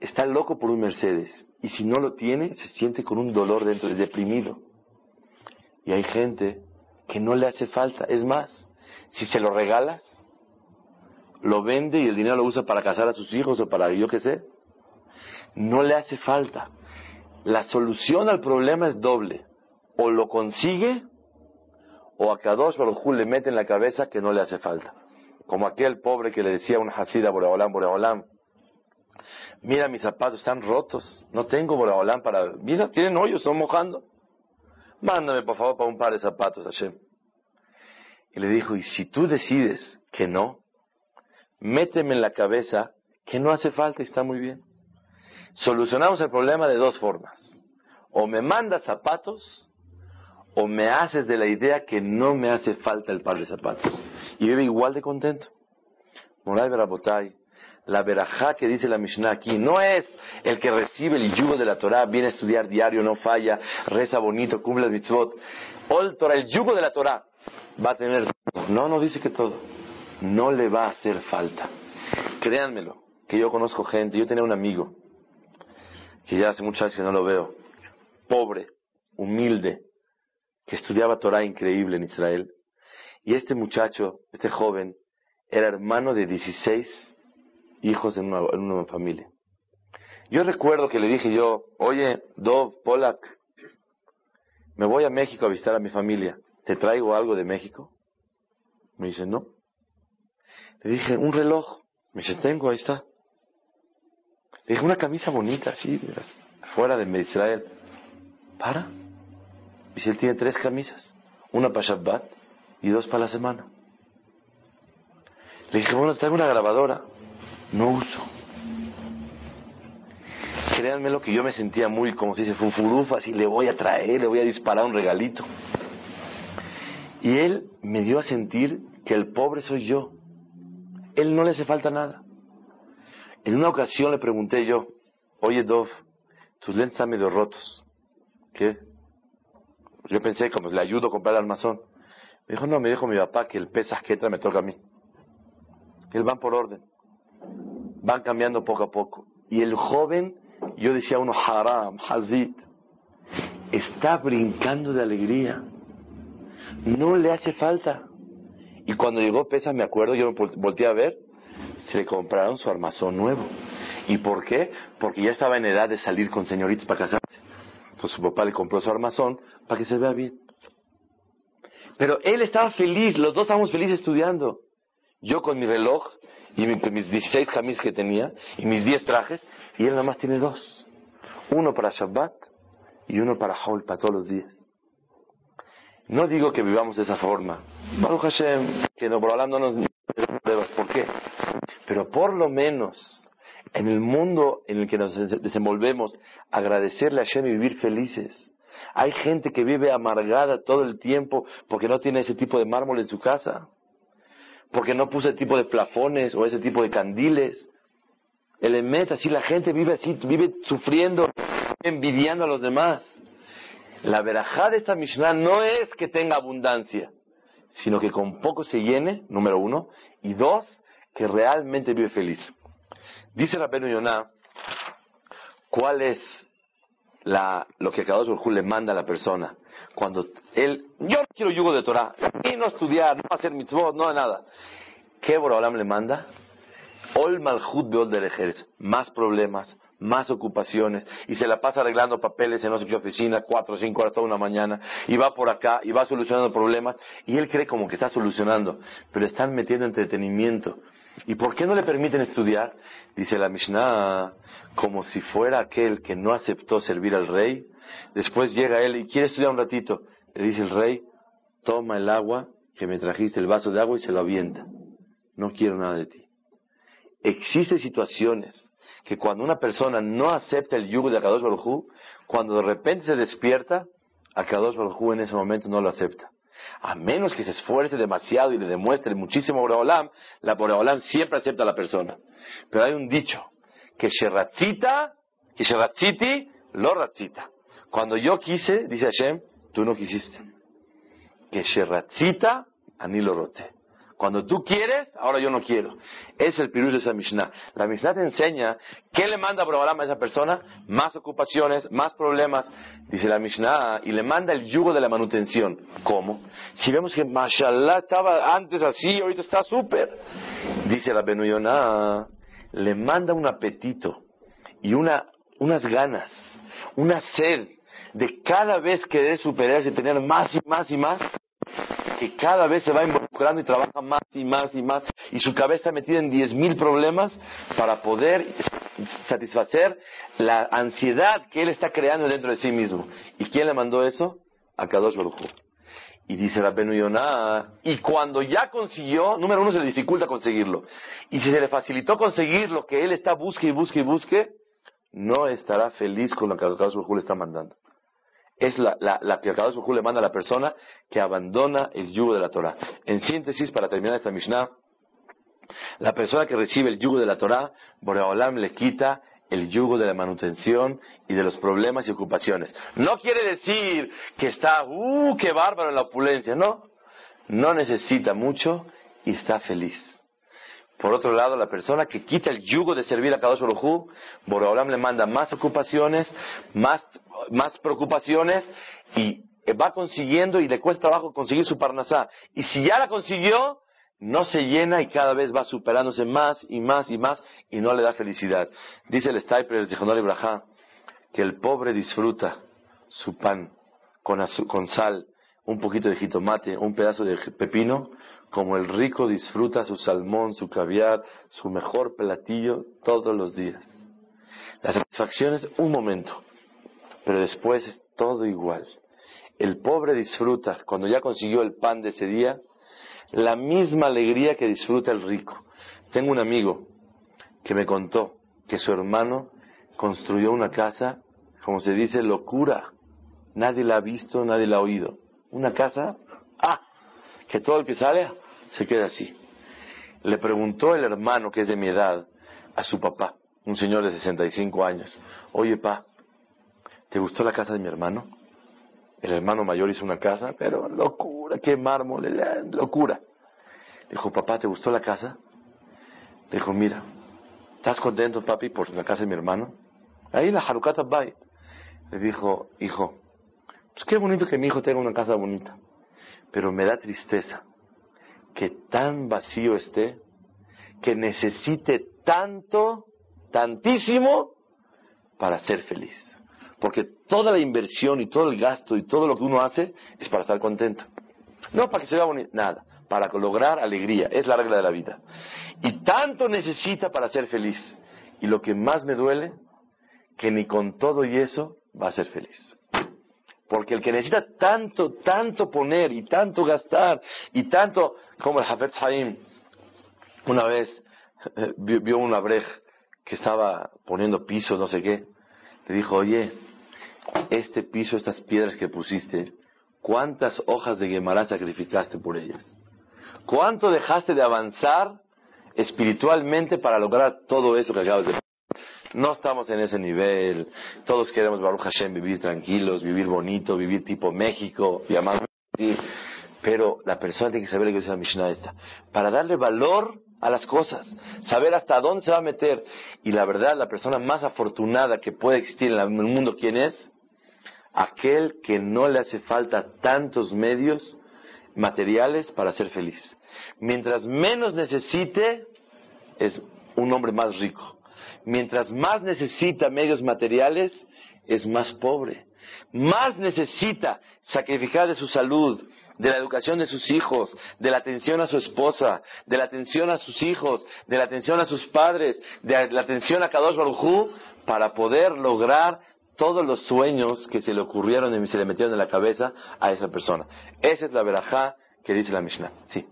Está loco por un Mercedes. Y si no lo tiene, se siente con un dolor dentro, es deprimido. Y hay gente que no le hace falta. Es más, si se lo regalas, lo vende y el dinero lo usa para casar a sus hijos o para yo qué sé. No le hace falta. La solución al problema es doble. O lo consigue o a Kadosh Baruj le mete en la cabeza que no le hace falta. Como aquel pobre que le decía a un Hasida Boreolam, Boreolam, mira mis zapatos están rotos, no tengo Boreolam para... Mira, tienen hoyos, están mojando. Mándame por favor para un par de zapatos, Hashem. Y le dijo, y si tú decides que no, méteme en la cabeza que no hace falta y está muy bien. Solucionamos el problema de dos formas. O me mandas zapatos o me haces de la idea que no me hace falta el par de zapatos. Y vive igual de contento. Moray Berabotay, la verajá que dice la Mishnah aquí, no es el que recibe el yugo de la Torah, viene a estudiar diario, no falla, reza bonito, cumple el mitzvot. Torah, el yugo de la Torah, va a tener... No, no dice que todo. No le va a hacer falta. Créanmelo, que yo conozco gente, yo tenía un amigo, que ya hace muchos años que no lo veo, pobre, humilde, que estudiaba Torah increíble en Israel. Y este muchacho, este joven, era hermano de 16 hijos en una, familia. Yo recuerdo que le dije yo, oye, Dov, Polak, me voy a México a visitar a mi familia. ¿Te traigo algo de México? Me dice, no. Le dije, un reloj. Me dice, tengo, ahí está. Le dije, una camisa bonita, así, fuera de Israel. ¿Para? Dice, él tiene tres camisas, una para Shabbat y dos para la semana. Le dije, bueno, traigo una grabadora. No uso. Créanme lo que yo me sentía muy, como se dice, furufa, así le voy a traer, le voy a disparar un regalito. Y él me dio a sentir que el pobre soy yo. Él no le hace falta nada. En una ocasión le pregunté yo, oye Dov, tus lentes están medio rotos. ¿Qué? Yo pensé, como le ayudo a comprar el almazón. Me dijo, no, me dijo mi papá que el pesas que me toca a mí. Él van por orden. Van cambiando poco a poco. Y el joven, yo decía uno, haram, hazit, está brincando de alegría. No le hace falta. Y cuando llegó pesas, me acuerdo, yo volteé a ver, se le compraron su armazón nuevo. ¿Y por qué? Porque ya estaba en edad de salir con señoritas para casarse. Entonces su papá le compró su armazón para que se vea bien. Pero él estaba feliz, los dos estábamos felices estudiando. Yo con mi reloj y mis 16 camis que tenía y mis 10 trajes, y él nada más tiene dos. Uno para Shabbat y uno para Haul para todos los días. No digo que vivamos de esa forma. Baruch Hashem, que no, no nos. ¿Por qué? Pero por lo menos en el mundo en el que nos desenvolvemos, agradecerle a Hashem y vivir felices. Hay gente que vive amargada todo el tiempo porque no tiene ese tipo de mármol en su casa, porque no puso ese tipo de plafones o ese tipo de candiles. El emet, así la gente vive así, vive sufriendo, envidiando a los demás. La verajá de esta Mishnah no es que tenga abundancia, sino que con poco se llene, número uno, y dos, que realmente vive feliz. Dice Rabenu Yonah, ¿cuál es la, lo que cada Baruj le manda a la persona? Cuando él, yo no quiero yugo de Torah, y no estudiar, no hacer mitzvot, no nada. ¿Qué Borobalam le manda? Ol malchut beol derejeres, más problemas, más ocupaciones, y se la pasa arreglando papeles en no sé qué oficina, cuatro o cinco horas toda una mañana, y va por acá, y va solucionando problemas, y él cree como que está solucionando, pero están metiendo entretenimiento. ¿Y por qué no le permiten estudiar? Dice la Mishnah, como si fuera aquel que no aceptó servir al rey, después llega él y quiere estudiar un ratito, le dice el rey, toma el agua que me trajiste, el vaso de agua, y se lo avienta. No quiero nada de ti. Existen situaciones que cuando una persona no acepta el yugo de Akadosh Baruj cuando de repente se despierta, Akadosh Baruj en ese momento no lo acepta. A menos que se esfuerce demasiado y le demuestre muchísimo Boreolam, la Boreolam siempre acepta a la persona. Pero hay un dicho, que Sheratzita, que Sheratziti, lo Ratzita. Cuando yo quise, dice Hashem, tú no quisiste. Que Sheratzita, Ani lo rote. Cuando tú quieres, ahora yo no quiero. Es el pirus de esa Mishnah. La Mishnah te enseña qué le manda Abraham a esa persona, más ocupaciones, más problemas. Dice la Mishnah, y le manda el yugo de la manutención. ¿Cómo? Si vemos que Mashallah estaba antes así, ahorita está súper. Dice la Benuyona, le manda un apetito y una, unas ganas, una sed de cada vez querer superarse y tener más y más y más que cada vez se va involucrando y trabaja más y más y más y su cabeza está metida en diez mil problemas para poder satisfacer la ansiedad que él está creando dentro de sí mismo. ¿Y quién le mandó eso? A Kadosh Baruj y dice la Yonah, y cuando ya consiguió, número uno se le dificulta conseguirlo. Y si se le facilitó conseguir lo que él está busque y busque y busque, no estará feliz con lo que Kadosh Baruj le está mandando es la, la, la que Akadosh le manda a la persona que abandona el yugo de la Torah. En síntesis, para terminar esta Mishnah, la persona que recibe el yugo de la Torah, Boreolam le quita el yugo de la manutención y de los problemas y ocupaciones. No quiere decir que está, uh, qué bárbaro en la opulencia, no. No necesita mucho y está feliz. Por otro lado, la persona que quita el yugo de servir a Kadosh Baruj Boreolam le manda más ocupaciones, más, más preocupaciones y va consiguiendo y le cuesta trabajo conseguir su parnasá. Y si ya la consiguió, no se llena y cada vez va superándose más y más y más y no le da felicidad. Dice el Staiper de Ibrahá que el pobre disfruta su pan con, con sal, un poquito de jitomate, un pedazo de pepino, como el rico disfruta su salmón, su caviar, su mejor platillo todos los días. La satisfacción es un momento, pero después es todo igual. El pobre disfruta, cuando ya consiguió el pan de ese día, la misma alegría que disfruta el rico. Tengo un amigo que me contó que su hermano construyó una casa, como se dice, locura. Nadie la ha visto, nadie la ha oído una casa, ah, que todo el que sale se queda así. Le preguntó el hermano, que es de mi edad, a su papá, un señor de 65 años, oye, pa, ¿te gustó la casa de mi hermano? El hermano mayor hizo una casa, pero locura, qué mármol, locura. Le dijo, papá, ¿te gustó la casa? Le dijo, mira, ¿estás contento, papi, por la casa de mi hermano? Ahí la Harukata Bay. Le dijo, hijo, pues qué bonito que mi hijo tenga una casa bonita, pero me da tristeza que tan vacío esté, que necesite tanto, tantísimo, para ser feliz. Porque toda la inversión y todo el gasto y todo lo que uno hace es para estar contento. No para que se vea bonito, nada, para lograr alegría, es la regla de la vida. Y tanto necesita para ser feliz. Y lo que más me duele, que ni con todo y eso va a ser feliz. Porque el que necesita tanto, tanto poner y tanto gastar y tanto, como el Hafez Haim, una vez eh, vio, una brej que estaba poniendo piso, no sé qué, le dijo, oye, este piso, estas piedras que pusiste, ¿cuántas hojas de Gemara sacrificaste por ellas? ¿Cuánto dejaste de avanzar espiritualmente para lograr todo eso que acabas de no estamos en ese nivel. Todos queremos, Baruch Hashem, vivir tranquilos, vivir bonito, vivir tipo México, amar. Pero la persona tiene que saber lo que dice la Mishnah esta. Para darle valor a las cosas, saber hasta dónde se va a meter. Y la verdad, la persona más afortunada que puede existir en el mundo, ¿quién es? Aquel que no le hace falta tantos medios materiales para ser feliz. Mientras menos necesite, es un hombre más rico. Mientras más necesita medios materiales, es más pobre. Más necesita sacrificar de su salud, de la educación de sus hijos, de la atención a su esposa, de la atención a sus hijos, de la atención a sus padres, de la atención a Kadosh Baruj para poder lograr todos los sueños que se le ocurrieron y se le metieron en la cabeza a esa persona. Esa es la verajá que dice la Mishnah. Sí.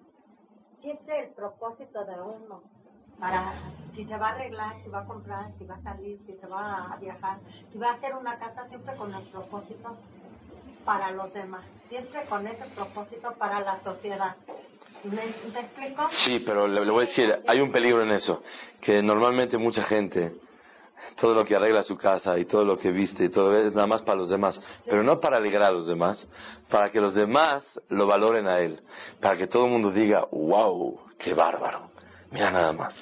Siempre el propósito de uno para si se va a arreglar, si va a comprar, si va a salir, si se va a viajar, si va a hacer una casa, siempre con el propósito para los demás, siempre con ese propósito para la sociedad. ¿Me, me explico? Sí, pero le, le voy a decir, hay un peligro en eso, que normalmente mucha gente, todo lo que arregla su casa y todo lo que viste y todo es nada más para los demás, pero no para alegrar a los demás, para que los demás lo valoren a él, para que todo el mundo diga, wow, qué bárbaro, mira nada más,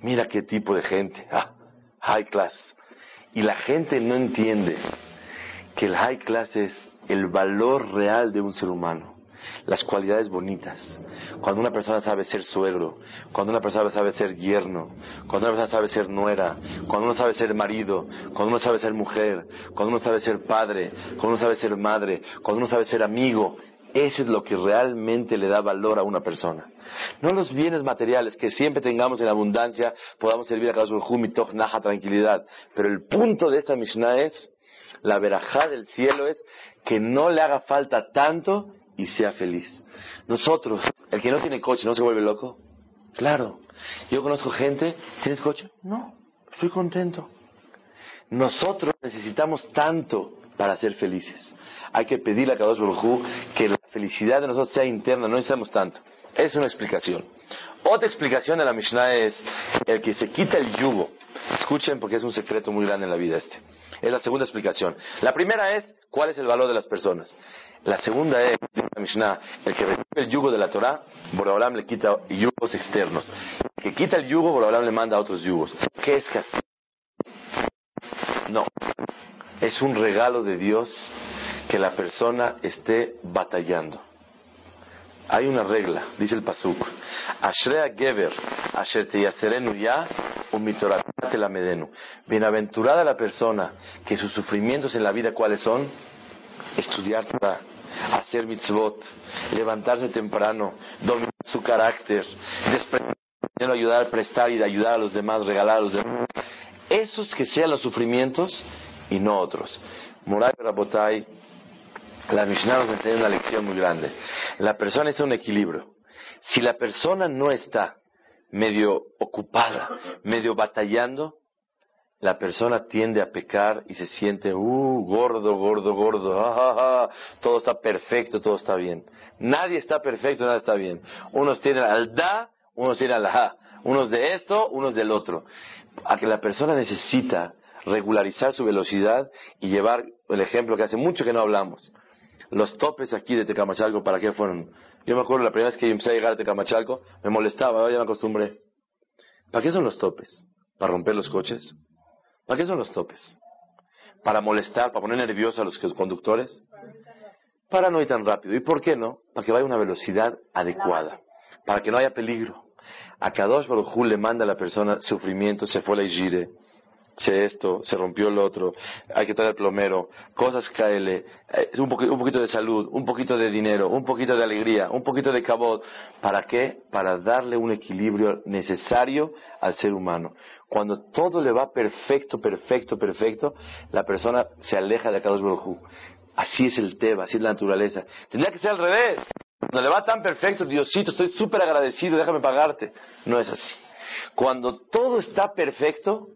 mira qué tipo de gente, ah, high class. Y la gente no entiende que el high class es el valor real de un ser humano las cualidades bonitas. Cuando una persona sabe ser suegro, cuando una persona sabe ser yerno, cuando una persona sabe ser nuera, cuando uno sabe ser marido, cuando uno sabe ser mujer, cuando uno sabe ser padre, cuando uno sabe ser madre, cuando uno sabe ser amigo, ese es lo que realmente le da valor a una persona. No los bienes materiales, que siempre tengamos en abundancia, podamos servir a cada Mitoch, Naja, tranquilidad. Pero el punto de esta Mishnah es, la verajá del cielo es que no le haga falta tanto y sea feliz. Nosotros, el que no tiene coche, ¿no se vuelve loco? Claro. Yo conozco gente, ¿tienes coche? No, estoy contento. Nosotros necesitamos tanto para ser felices. Hay que pedirle a Kadosh Baruj que la felicidad de nosotros sea interna, no necesitamos tanto. Es una explicación. Otra explicación de la Mishnah es el que se quita el yugo. Escuchen porque es un secreto muy grande en la vida este. Es la segunda explicación. La primera es cuál es el valor de las personas. La segunda es, Mishnah, el que recibe el yugo de la Torah, Boraholam le quita yugos externos. El que quita el yugo, Boraholam le manda otros yugos. ¿Qué es castigo? No. Es un regalo de Dios que la persona esté batallando. Hay una regla, dice el Pasuk. Ashrea Geber, Asher Teyaserenu ya, la medenu. Bienaventurada la persona que sus sufrimientos en la vida, ¿cuáles son? Estudiar Torah, hacer mitzvot, levantarse temprano, dominar su carácter, desprender, ayudar, prestar y ayudar a los demás, regalar a los demás. Esos que sean los sufrimientos y no otros. Moray Rabotai, la Mishnah nos enseña una lección muy grande. La persona es un equilibrio. Si la persona no está medio ocupada, medio batallando, la persona tiende a pecar y se siente, uh, gordo, gordo, gordo, ah, todo está perfecto, todo está bien. Nadie está perfecto, nada está bien. Unos tienen al da, unos tienen al ha, unos de esto, unos del otro. A que la persona necesita regularizar su velocidad y llevar el ejemplo que hace mucho que no hablamos. Los topes aquí de Tecamachalco, ¿para qué fueron? Yo me acuerdo la primera vez que empecé a llegar a Tecamachalco, me molestaba, ya me acostumbré. ¿Para qué son los topes? ¿Para romper los coches? ¿Para qué son los topes? ¿Para molestar, para poner nerviosos a los conductores? Para no ir tan rápido. ¿Y por qué no? Para que vaya a una velocidad adecuada. Para que no haya peligro. A Kadosh Baruj le manda a la persona sufrimiento, se fue la gire, se esto, se rompió el otro, hay que traer el plomero, cosas caele, eh, un, un poquito de salud, un poquito de dinero, un poquito de alegría, un poquito de cabot. ¿Para qué? Para darle un equilibrio necesario al ser humano. Cuando todo le va perfecto, perfecto, perfecto, la persona se aleja de Kadosh Baruj. Así es el Teba, así es la naturaleza. Tendría que ser al revés. Cuando le va tan perfecto, Diosito, estoy súper agradecido, déjame pagarte. No es así. Cuando todo está perfecto,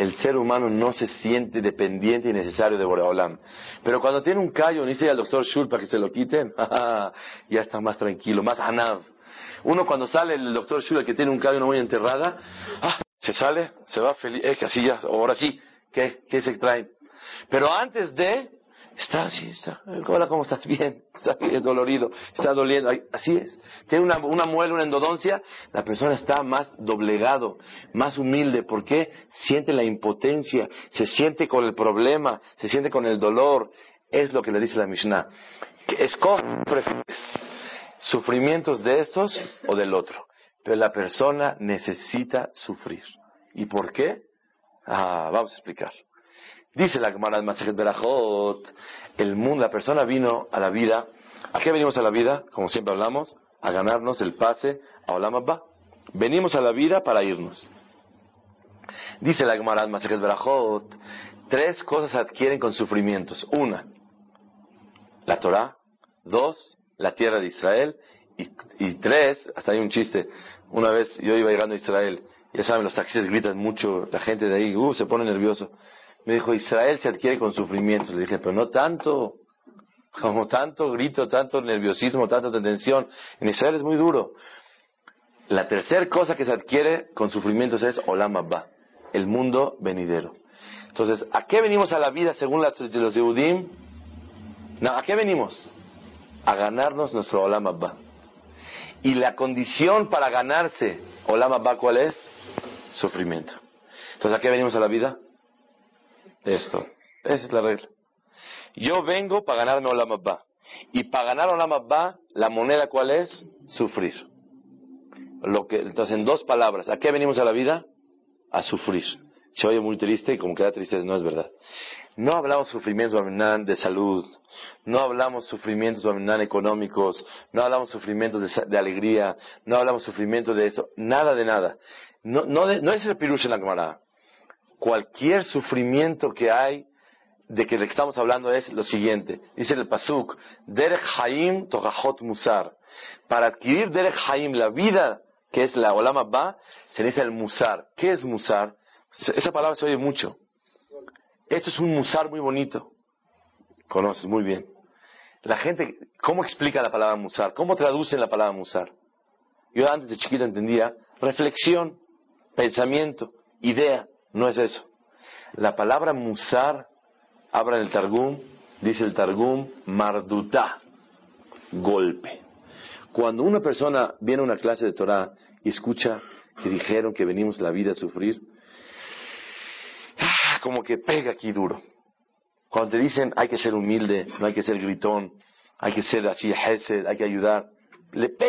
el ser humano no se siente dependiente y necesario de Boreolam. Pero cuando tiene un callo, dice al doctor Shul para que se lo quiten, ya está más tranquilo, más anav. Uno cuando sale el doctor Shul, que tiene un callo, una uña enterrada, ah, se sale, se va feliz, eh, que así ya, ahora sí, ¿qué? ¿Qué se traen? Pero antes de, está así, está, hola, ¿cómo estás? Bien, está bien dolorido, está doliendo, así es. Tiene una, muela, una endodoncia, la persona está más doblegado, más humilde, ¿por qué? Siente la impotencia, se siente con el problema, se siente con el dolor, es lo que le dice la Mishnah. Escoge, sufrimientos de estos o del otro. Pero la persona necesita sufrir. ¿Y por qué? Ah, vamos a explicar. Dice la Gemara del Masejet Berajot, el mundo, la persona vino a la vida. ¿A qué venimos a la vida? Como siempre hablamos, a ganarnos el pase a Olam Abba. Venimos a la vida para irnos. Dice la Gemara del Masejet Berajot, tres cosas adquieren con sufrimientos. Una, la Torah. Dos, la tierra de Israel. Y, tres, hasta hay un chiste. Una vez yo iba llegando a Israel, ya saben, los taxistas gritan mucho, la gente de ahí uh, se pone nervioso. Me dijo, Israel se adquiere con sufrimientos. Le dije, pero no tanto, como tanto grito, tanto nerviosismo, tanta tensión. En Israel es muy duro. La tercera cosa que se adquiere con sufrimientos es Olam Abba, el mundo venidero. Entonces, ¿a qué venimos a la vida según las- los Yehudim? No, ¿a qué venimos? A ganarnos nuestro Olam Abba. Y la condición para ganarse Olam Abba, ¿cuál es? Sufrimiento. Entonces, ¿a qué venimos a la vida? Esto. Esa es la regla. Yo vengo para ganarme Olam Abba. Y para ganar Olam Abba, la moneda ¿cuál es? Sufrir. Lo que, entonces, en dos palabras, ¿a qué venimos a la vida? A sufrir. Se oye muy triste y como queda triste, no es verdad. No hablamos sufrimientos de salud, no hablamos sufrimientos económicos, no hablamos sufrimientos de, de alegría, no hablamos sufrimientos de eso, nada de nada. No, no, no es el pirush en la Gemara. Cualquier sufrimiento que hay de que le estamos hablando es lo siguiente. Dice el Pasuk, Derech Haim Tohajot Musar. Para adquirir Derech Haim, la vida que es la Olam Abba, se necesita el Musar. ¿Qué es Musar? Esa palabra se oye mucho. Esto es un Musar muy bonito. Conoces muy bien. La gente, ¿cómo explica la palabra Musar? ¿Cómo traducen la palabra Musar? Yo antes de chiquito entendía reflexión, pensamiento, idea. No es eso. La palabra Musar Abra el Targum, dice el Targum, mardutá, golpe. Cuando una persona viene a una clase de Torah y escucha que dijeron que venimos la vida a sufrir, ah, como que pega aquí duro. Cuando te dicen hay que ser humilde, no hay que ser gritón, hay que ser así, hesed, hay que ayudar, le pega